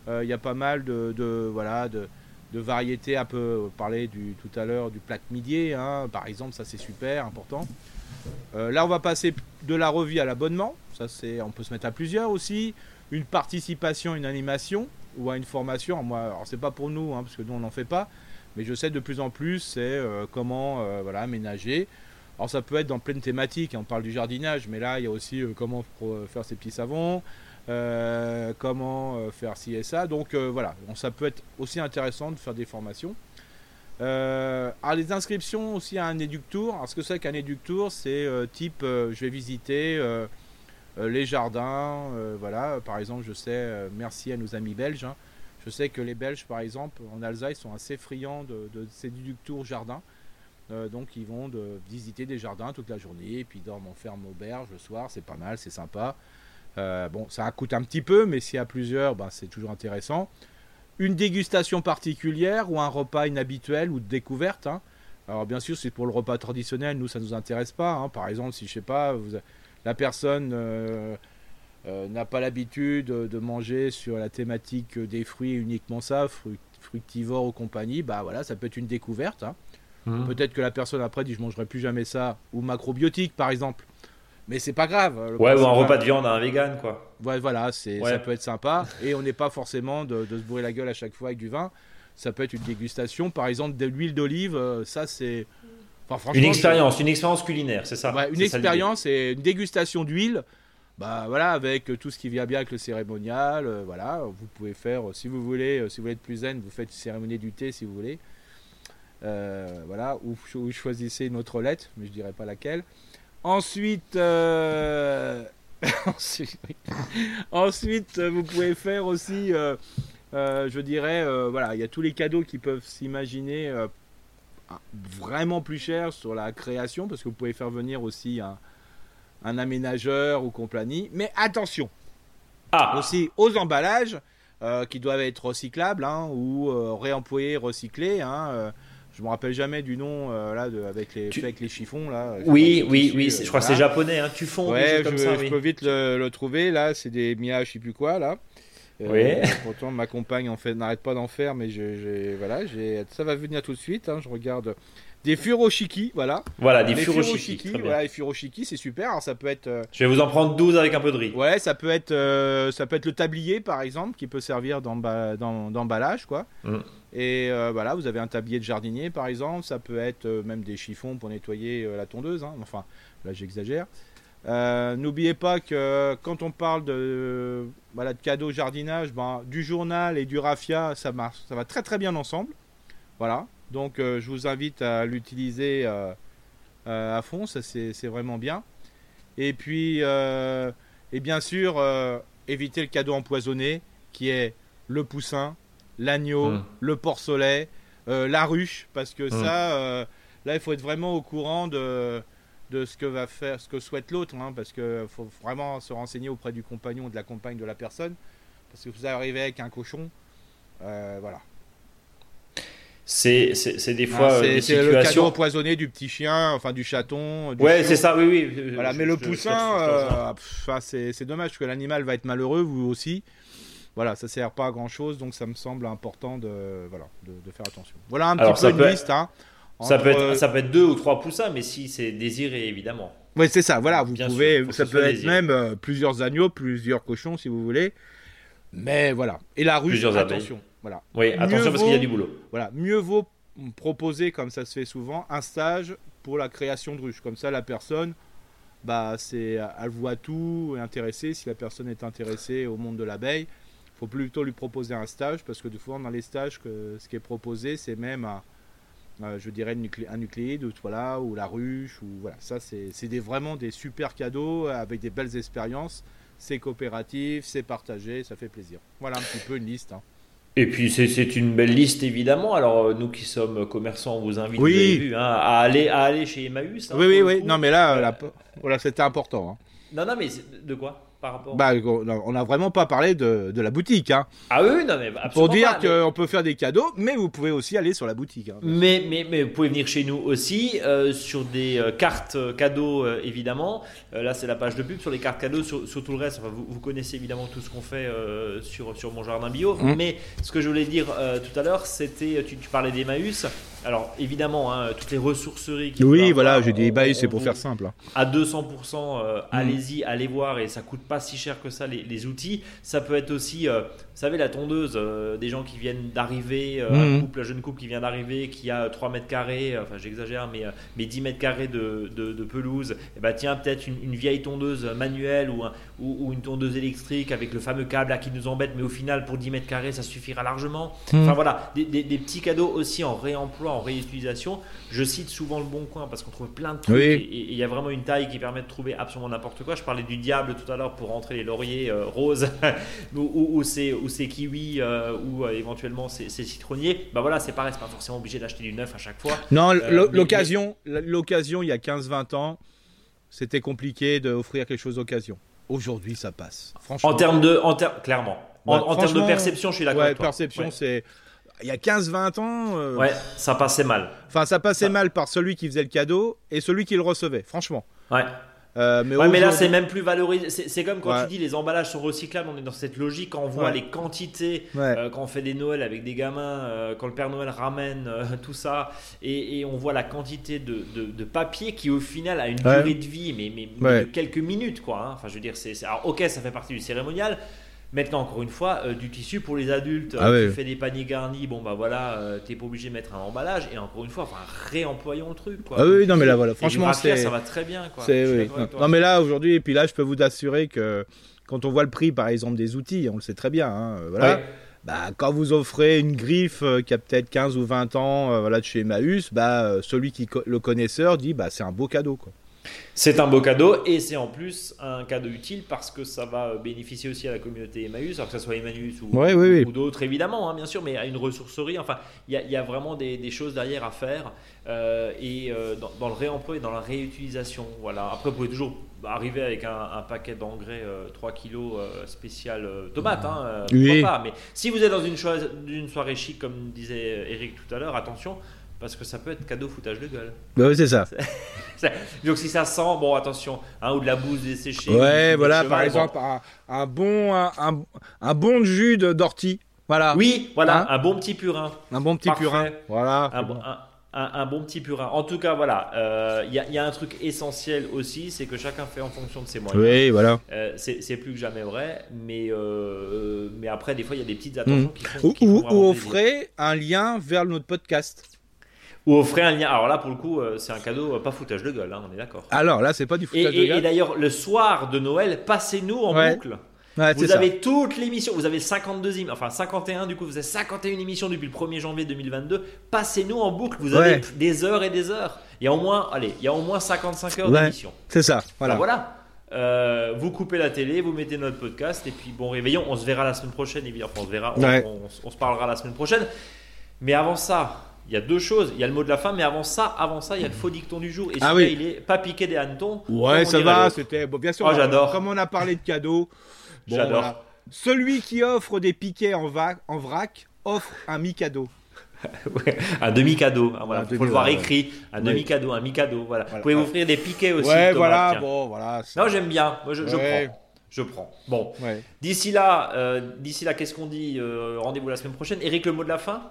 B: Il y a pas mal de, voilà, de, variétés, un peu parler du, tout à l'heure du plaque midier, hein, par exemple, ça c'est super important. Là, on va passer de la revue à l'abonnement. Ça, c'est, on peut se mettre à plusieurs aussi. Une participation, une animation ou à une formation. Moi, alors c'est pas pour nous, hein, parce que nous on n'en fait pas, mais je sais de plus en plus, c'est euh, comment euh, voilà aménager. Alors ça peut être dans plein thématiques. Hein. On parle du jardinage, mais là il y a aussi euh, comment faire ses petits savons, comment faire ci et ça. Donc voilà, ça peut être aussi intéressant de faire des formations. Alors les inscriptions aussi à un éductour. Alors ce que c'est qu'un éductour, c'est type je vais visiter euh, les jardins, euh, voilà. Par exemple, je sais, euh, merci à nos amis belges. Hein. je sais que les Belges, par exemple, en Alsace, sont assez friands de, ces tours jardins. donc ils vont visiter des jardins toute la journée, et puis dorment en ferme auberge le soir, c'est pas mal, c'est sympa. bon, ça coûte un petit peu, mais s'il y a plusieurs, ben, c'est toujours intéressant. Une dégustation particulière ou un repas inhabituel ou de découverte. Hein. Alors bien sûr, c'est pour le repas traditionnel, nous ça nous intéresse pas. Hein. Par exemple, si je sais pas, vous, la personne euh, euh, n'a pas l'habitude de manger sur la thématique des fruits uniquement ça, fructivore ou compagnie, bah voilà, ça peut être une découverte. Hein. Mmh. Peut-être que la personne après dit je mangerai plus jamais ça, ou macrobiotique par exemple. Mais c'est pas grave.
A: Ouais, ou un repas de viande à un vegan, quoi.
B: Ouais, voilà, c'est, ça peut être sympa. Et on n'est pas forcément de, se bourrer la gueule à chaque fois avec du vin. Ça peut être une dégustation, par exemple, de l'huile d'olive. Euh, ça, c'est.
A: une expérience, une expérience culinaire, c'est ça.
B: une expérience et une dégustation d'huile. Bah voilà, avec tout ce qui vient bien avec le cérémonial, euh, voilà, vous pouvez faire, si vous voulez, euh, si vous voulez être plus zen, vous faites une cérémonie du thé si vous voulez. voilà, ou, ou, choisissez une autre lettre, mais je dirais pas laquelle. Ensuite, euh, ensuite, vous pouvez faire aussi, euh, euh, je dirais, voilà, il y a tous les cadeaux qui peuvent s'imaginer vraiment plus cher sur la création, parce que vous pouvez faire venir aussi un, aménageur ou compagnie. Mais attention, ah. aussi aux emballages qui doivent être recyclables hein, ou réemployés, recyclés. Hein, je me rappelle jamais du nom euh, là de, avec les avec les chiffons là.
A: Oui oui oui, je crois que c'est japonais hein, Tufon.
B: Ouais, comme je, ça, je peux vite le, trouver là, c'est des Mia je sais plus quoi là.
A: Euh, oui.
B: Pourtant ma compagne en fait n'arrête pas d'en faire, mais je, voilà, ça va venir tout de suite. Hein, je regarde des furoshiki, voilà.
A: Voilà, des furoshiki.
B: Voilà, les furoshiki, c'est super. Alors, ça peut être. Euh,
A: je vais vous en prendre 12 avec un peu de riz.
B: Ouais, ça peut être, ça peut être le tablier par exemple, qui peut servir d'emballage, quoi. Mm. Et euh, voilà, vous avez un tablier de jardinier par exemple, ça peut être euh, même des chiffons pour nettoyer euh, la tondeuse, hein. enfin là j'exagère. N'oubliez pas que quand on parle de, voilà, de cadeaux jardinage, ben, du journal et du raffia, ça, marche, ça va très très bien ensemble. Voilà, donc je vous invite à l'utiliser à fond, ça c'est vraiment bien. Et puis, et bien sûr, éviter le cadeau empoisonné qui est le poussin, l'agneau, mm. le porcelet, euh, la ruche, parce que mm. ça, euh, là, il faut être vraiment au courant de, de ce que va faire, ce que souhaite l'autre, hein, parce qu'il faut vraiment se renseigner auprès du compagnon, de la compagne de la personne, parce que vous arrivez avec un cochon, euh, voilà.
A: C'est des fois
B: c'est le cadeau empoisonné du petit chien, enfin du chaton. Du
A: ouais, c'est ça, oui, oui.
B: Voilà, mais le poussin, c'est dommage parce que l'animal va être malheureux, vous aussi voilà, ça sert pas à grand chose, donc ça me semble important de, voilà, de, faire attention. Voilà un petit peu une liste. Hein,
A: ça, peut être, ça peut être deux ou trois poussins, mais si c'est désiré, évidemment.
B: Oui, c'est ça, voilà, vous pouvez, ça peut être même euh, plusieurs agneaux, plusieurs cochons si vous voulez. Mais voilà. Et la ruche, attention. Voilà.
A: Oui, attention parce qu'il y a du boulot.
B: Voilà, mieux vaut proposer, comme ça se fait souvent, un stage pour la création de ruche. Comme ça, la personne, bah, c'est, elle voit tout, est intéressée. Si la personne est intéressée au monde de l'abeille, faut plutôt lui proposer un stage parce que de fois dans les stages, que, ce qui est proposé, c'est même un, euh, je dirais un nucléide ou voilà ou la ruche ou voilà ça c'est des, vraiment des super cadeaux avec des belles expériences c'est coopératif c'est partagé ça fait plaisir voilà un petit peu une liste hein.
A: Et puis c'est une belle liste évidemment. Alors euh, nous qui sommes commerçants, on vous invite vu, hein, à aller à aller chez Emmaüs.
B: Hein, oui oui oui. Non mais là, là voilà c'était important.
A: Non non mais de quoi?
B: Bah, on n'a vraiment pas parlé de, la boutique. Hein.
A: Ah oui, non, mais
B: Pour dire qu'on peut faire des cadeaux, mais vous pouvez aussi aller sur la boutique. Hein.
A: mais, mais, mais, vous pouvez venir chez nous aussi euh, sur des euh, cartes euh, cadeaux, évidemment. là, c'est la page de pub sur les cartes cadeaux, sur, tout le reste. vous, connaissez évidemment tout ce qu'on fait sur, sur mon jardin bio. Mmh. Mais ce que je voulais dire tout à l'heure, c'était, tu, tu parlais d'Emmaüs. Alors évidemment, hein, toutes les ressourceries.
B: Qui oui, voilà, j'ai dit, bah, c'est pour faire simple. Hein.
A: À 200%, euh, mm. allez-y, allez voir et ça coûte pas si cher que ça les, outils. Ça peut être aussi, euh, vous savez, la tondeuse, euh, des gens qui viennent d'arriver, un mm. couple, un jeune couple qui vient d'arriver, qui a 3 mètres carrés, enfin j'exagère, mais, mais 10 mètres carrés de, pelouse. Et eh bah ben, tiens, peut-être une, vieille tondeuse manuelle ou, ou, une tondeuse électrique avec le fameux câble là qui nous embête, mais au final pour 10 mètres carrés ça suffira largement. Mm. Enfin voilà, des, des petits cadeaux aussi en réemploi en réutilisation. Je cite souvent le bon coin parce qu'on trouve plein de trucs et il y a vraiment une taille qui permet de trouver absolument n'importe quoi. Je parlais du diable tout à l'heure pour rentrer les lauriers euh, roses ou, ou, c'est kiwis euh, ou euh, éventuellement c'est citronniers. Bah voilà, c'est pareil, c'est pas forcément obligé d'acheter du neuf à chaque fois.
B: Non, l'occasion, l'occasion il y a 15-20 ans, c'était compliqué d'offrir quelque chose d'occasion. Aujourd'hui, ça passe.
A: Franchement. En termes de, en clairement. En, termes de perception, je suis d'accord.
B: perception, c'est il y a 15-20 ans. euh,
A: Ouais, ça passait mal.
B: Enfin, ça passait
A: Ça-
B: mal par celui qui faisait le cadeau et celui qui le recevait, franchement.
A: Ouais.
B: Euh, mais,
A: Ouais, mais là, c'est même plus valorisé. C'est comme quand
B: Ouais.
A: tu dis les emballages sont recyclables, on est dans cette logique quand on voit
B: Ouais.
A: les quantités, euh, quand on fait des Noëls avec des gamins, euh, quand le Père Noël ramène tout ça, et, et on voit la quantité de, de- de papier qui, au final, a une durée de vie, mais, mais- mais
B: Ouais.
A: de quelques minutes, quoi. hein. Enfin, je veux dire, c'est. ok, ça fait partie du cérémonial. Maintenant, encore une fois, euh, du tissu pour les adultes, euh,
B: Ah ouais.
A: tu fais des paniers garnis, bon bah voilà, euh, t'es pas obligé de mettre un emballage, et encore une fois, enfin, réemployons le truc, quoi.
B: Ah oui, non, mais là, voilà, franchement, c'est.
A: ça va très bien, quoi.
B: oui. Non, mais là, aujourd'hui, et puis là, je peux vous assurer que quand on voit le prix, par exemple, des outils, on le sait très bien, hein, euh, voilà.
A: Ouais.
B: Bah, quand vous offrez une griffe euh, qui a peut-être 15 ou 20 ans euh, voilà, de chez Emmaüs, bah, euh, celui qui co- le connaisseur dit bah, c'est un beau cadeau. Quoi.
A: C'est un beau cadeau et c'est en plus un cadeau utile parce que ça va bénéficier aussi à la communauté Emmaüs, alors que ce soit Emmaüs ou,
B: Ouais, oui, oui.
A: ou d'autres évidemment, hein, bien sûr, mais à une ressourcerie. Enfin, il y, a- il y a vraiment des, des choses derrière à faire euh, et euh, dans, dans le réemploi et dans la réutilisation. Voilà. Après, vous pouvez toujours arriver avec un, un paquet d'engrais euh, 3 kilos euh, spécial tomate, hein,
B: Oui.
A: pas. Mais si vous êtes dans une, une soirée chic, comme disait Eric tout à l'heure, attention. Parce que ça peut être cadeau foutage de gueule.
B: Bah, oui, c'est ça.
A: Donc si ça sent, bon attention, hein, ou de la bouse desséchée. ou
B: Ouais, voilà,
A: cheval,
B: par
A: bon.
B: exemple, un, un bon, un, un- bon jus d'ortie. Voilà.
A: Oui, voilà,
B: Hein
A: un bon petit purin.
B: Un bon petit
A: Parfait.
B: purin. Voilà.
A: Un, bon- un- petit purin. En tout cas, voilà, euh, il y, a- il y a un truc essentiel aussi, c'est que chacun fait en fonction de ses moyens.
B: Oui, voilà.
A: Euh, c'est plus que jamais vrai, mais, euh, mais après, des fois, il y a des petites attentions
B: Mhm.
A: qui font.
B: Ou,
A: qui
B: ou, offrez un lien vers notre podcast.
A: Ou offrir un lien. Alors là, pour le coup, euh, c'est un cadeau, euh, pas foutage de gueule, hein, on est d'accord.
B: Alors là, c'est pas du
A: Et,
B: foutage de
A: et- et
B: gueule.
A: d'ailleurs, le soir de Noël, passez-nous en
B: Ouais.
A: boucle.
B: Ouais,
A: Vous
B: ça.
A: avez toute l'émission, vous avez 52 émissions, enfin 51 du coup, vous avez 51 émissions depuis le 1er janvier 2022. Passez-nous en boucle, vous avez
B: Ouais.
A: des heures et des heures. Il y a au moins, allez, il y a au moins 55 heures
B: Ouais.
A: d'émission.
B: C'est ça.
A: Voilà.
B: Voilà.
A: voilà. Euh, vous coupez la télé, vous mettez notre podcast et puis bon réveillon. On se verra la semaine prochaine, évidemment. Enfin, on se verra, on,
B: Ouais.
A: on- on se parlera la semaine prochaine. Mais avant ça, il y a deux choses. Il y a le mot de la fin, mais avant ça, avant ça, il y a le faux dicton du jour. Et
B: Ah oui.
A: il est pas piqué des hannetons.
B: Ouais, ça va. C'était bon, bien sûr.
A: Oh, j'adore.
B: Comme on a parlé de cadeaux. bon,
A: J'adore.
B: voilà. Celui qui offre des piquets en, va- en vrac offre un mi-cadeau.
A: Ouais, un demi-cadeau. hein, voilà.
B: Un
A: faut le voir écrit. Un
B: Ouais.
A: demi-cadeau, un mi-cadeau. Voilà.
B: Voilà.
A: Vous pouvez offrir des piquets aussi.
B: ouais,
A: Thomas,
B: voilà.
A: tiens.
B: Bon, voilà. c'est-
A: Non, j'aime bien. Moi, je, prends. Je prends. Bon.
B: Ouais.
A: D'ici là, euh, d'ici là, qu'est-ce qu'on dit Euh, Rendez-vous la semaine prochaine. Eric, le mot de la fin?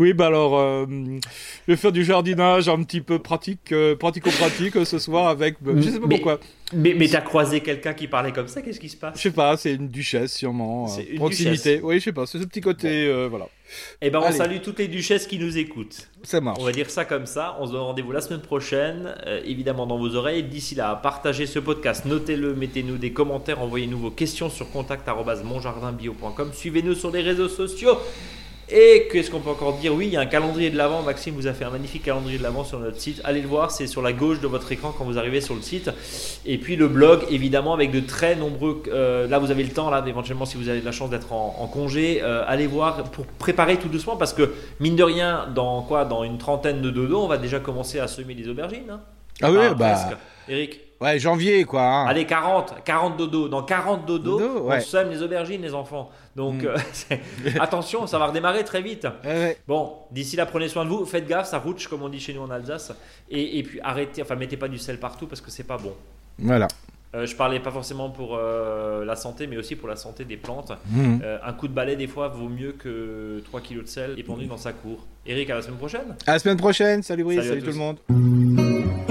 C: Oui, bah alors, euh, je vais faire du jardinage un petit peu pratique, euh, pratico-pratique euh, ce soir avec, euh, je sais pas
A: Mais-
C: pourquoi.
A: Mais, mais t'as croisé quelqu'un qui parlait comme ça Qu'est-ce qui se
C: Je
A: passe
C: sais pas, c'est une duchesse sûrement.
A: C'est
C: euh,
A: une
C: proximité.
A: duchesse.
C: Oui, je sais pas, c'est ce petit côté, euh, voilà.
A: Eh ben, on
C: Allez.
A: salue toutes les duchesses qui nous écoutent.
B: Ça marche.
A: On va dire ça comme ça. On se donne rendez-vous la semaine prochaine, euh, évidemment dans vos oreilles. D'ici là, partagez ce podcast, notez-le, mettez-nous des commentaires, envoyez-nous vos questions sur contact@monjardinbio.com. Suivez-nous sur les réseaux sociaux. Et qu'est-ce qu'on peut encore dire? Oui, il y a un calendrier de l'avant. Maxime vous a fait un magnifique calendrier de l'avant sur notre site. Allez le voir, c'est sur la gauche de votre écran quand vous arrivez sur le site. Et puis le blog, évidemment, avec de très nombreux. euh, là, vous avez le temps, là, éventuellement, si vous avez la chance d'être en, en congé, euh, allez voir pour préparer tout doucement parce que mine de rien, dans quoi? Dans une trentaine de dodo, on va déjà commencer à semer les aubergines. hein?
B: Ah oui,
A: Enfin,
B: bah.
A: presque. Eric,
B: Ouais, janvier, quoi. hein.
A: allez 40, 40 dodo. Dans 40 dodo,
B: Dodo,
A: on
B: ouais.
A: sème les aubergines, les enfants. Donc
B: Mm.
A: euh, attention, ça va redémarrer très vite.
B: Ouais.
A: Bon, d'ici là, prenez soin de vous. Faites gaffe, ça rouche comme on dit chez nous en Alsace. Et, et puis arrêtez, enfin mettez pas du sel partout parce que c'est pas bon.
B: Voilà.
A: Euh, je parlais pas forcément pour euh, la santé, mais aussi pour la santé des plantes. Euh, un coup de balai, des fois, vaut mieux que 3 kilos de sel épandu dans sa cour. Eric, à la semaine prochaine
B: À la semaine prochaine. Salut Brice,
A: Salut
B: tout le monde.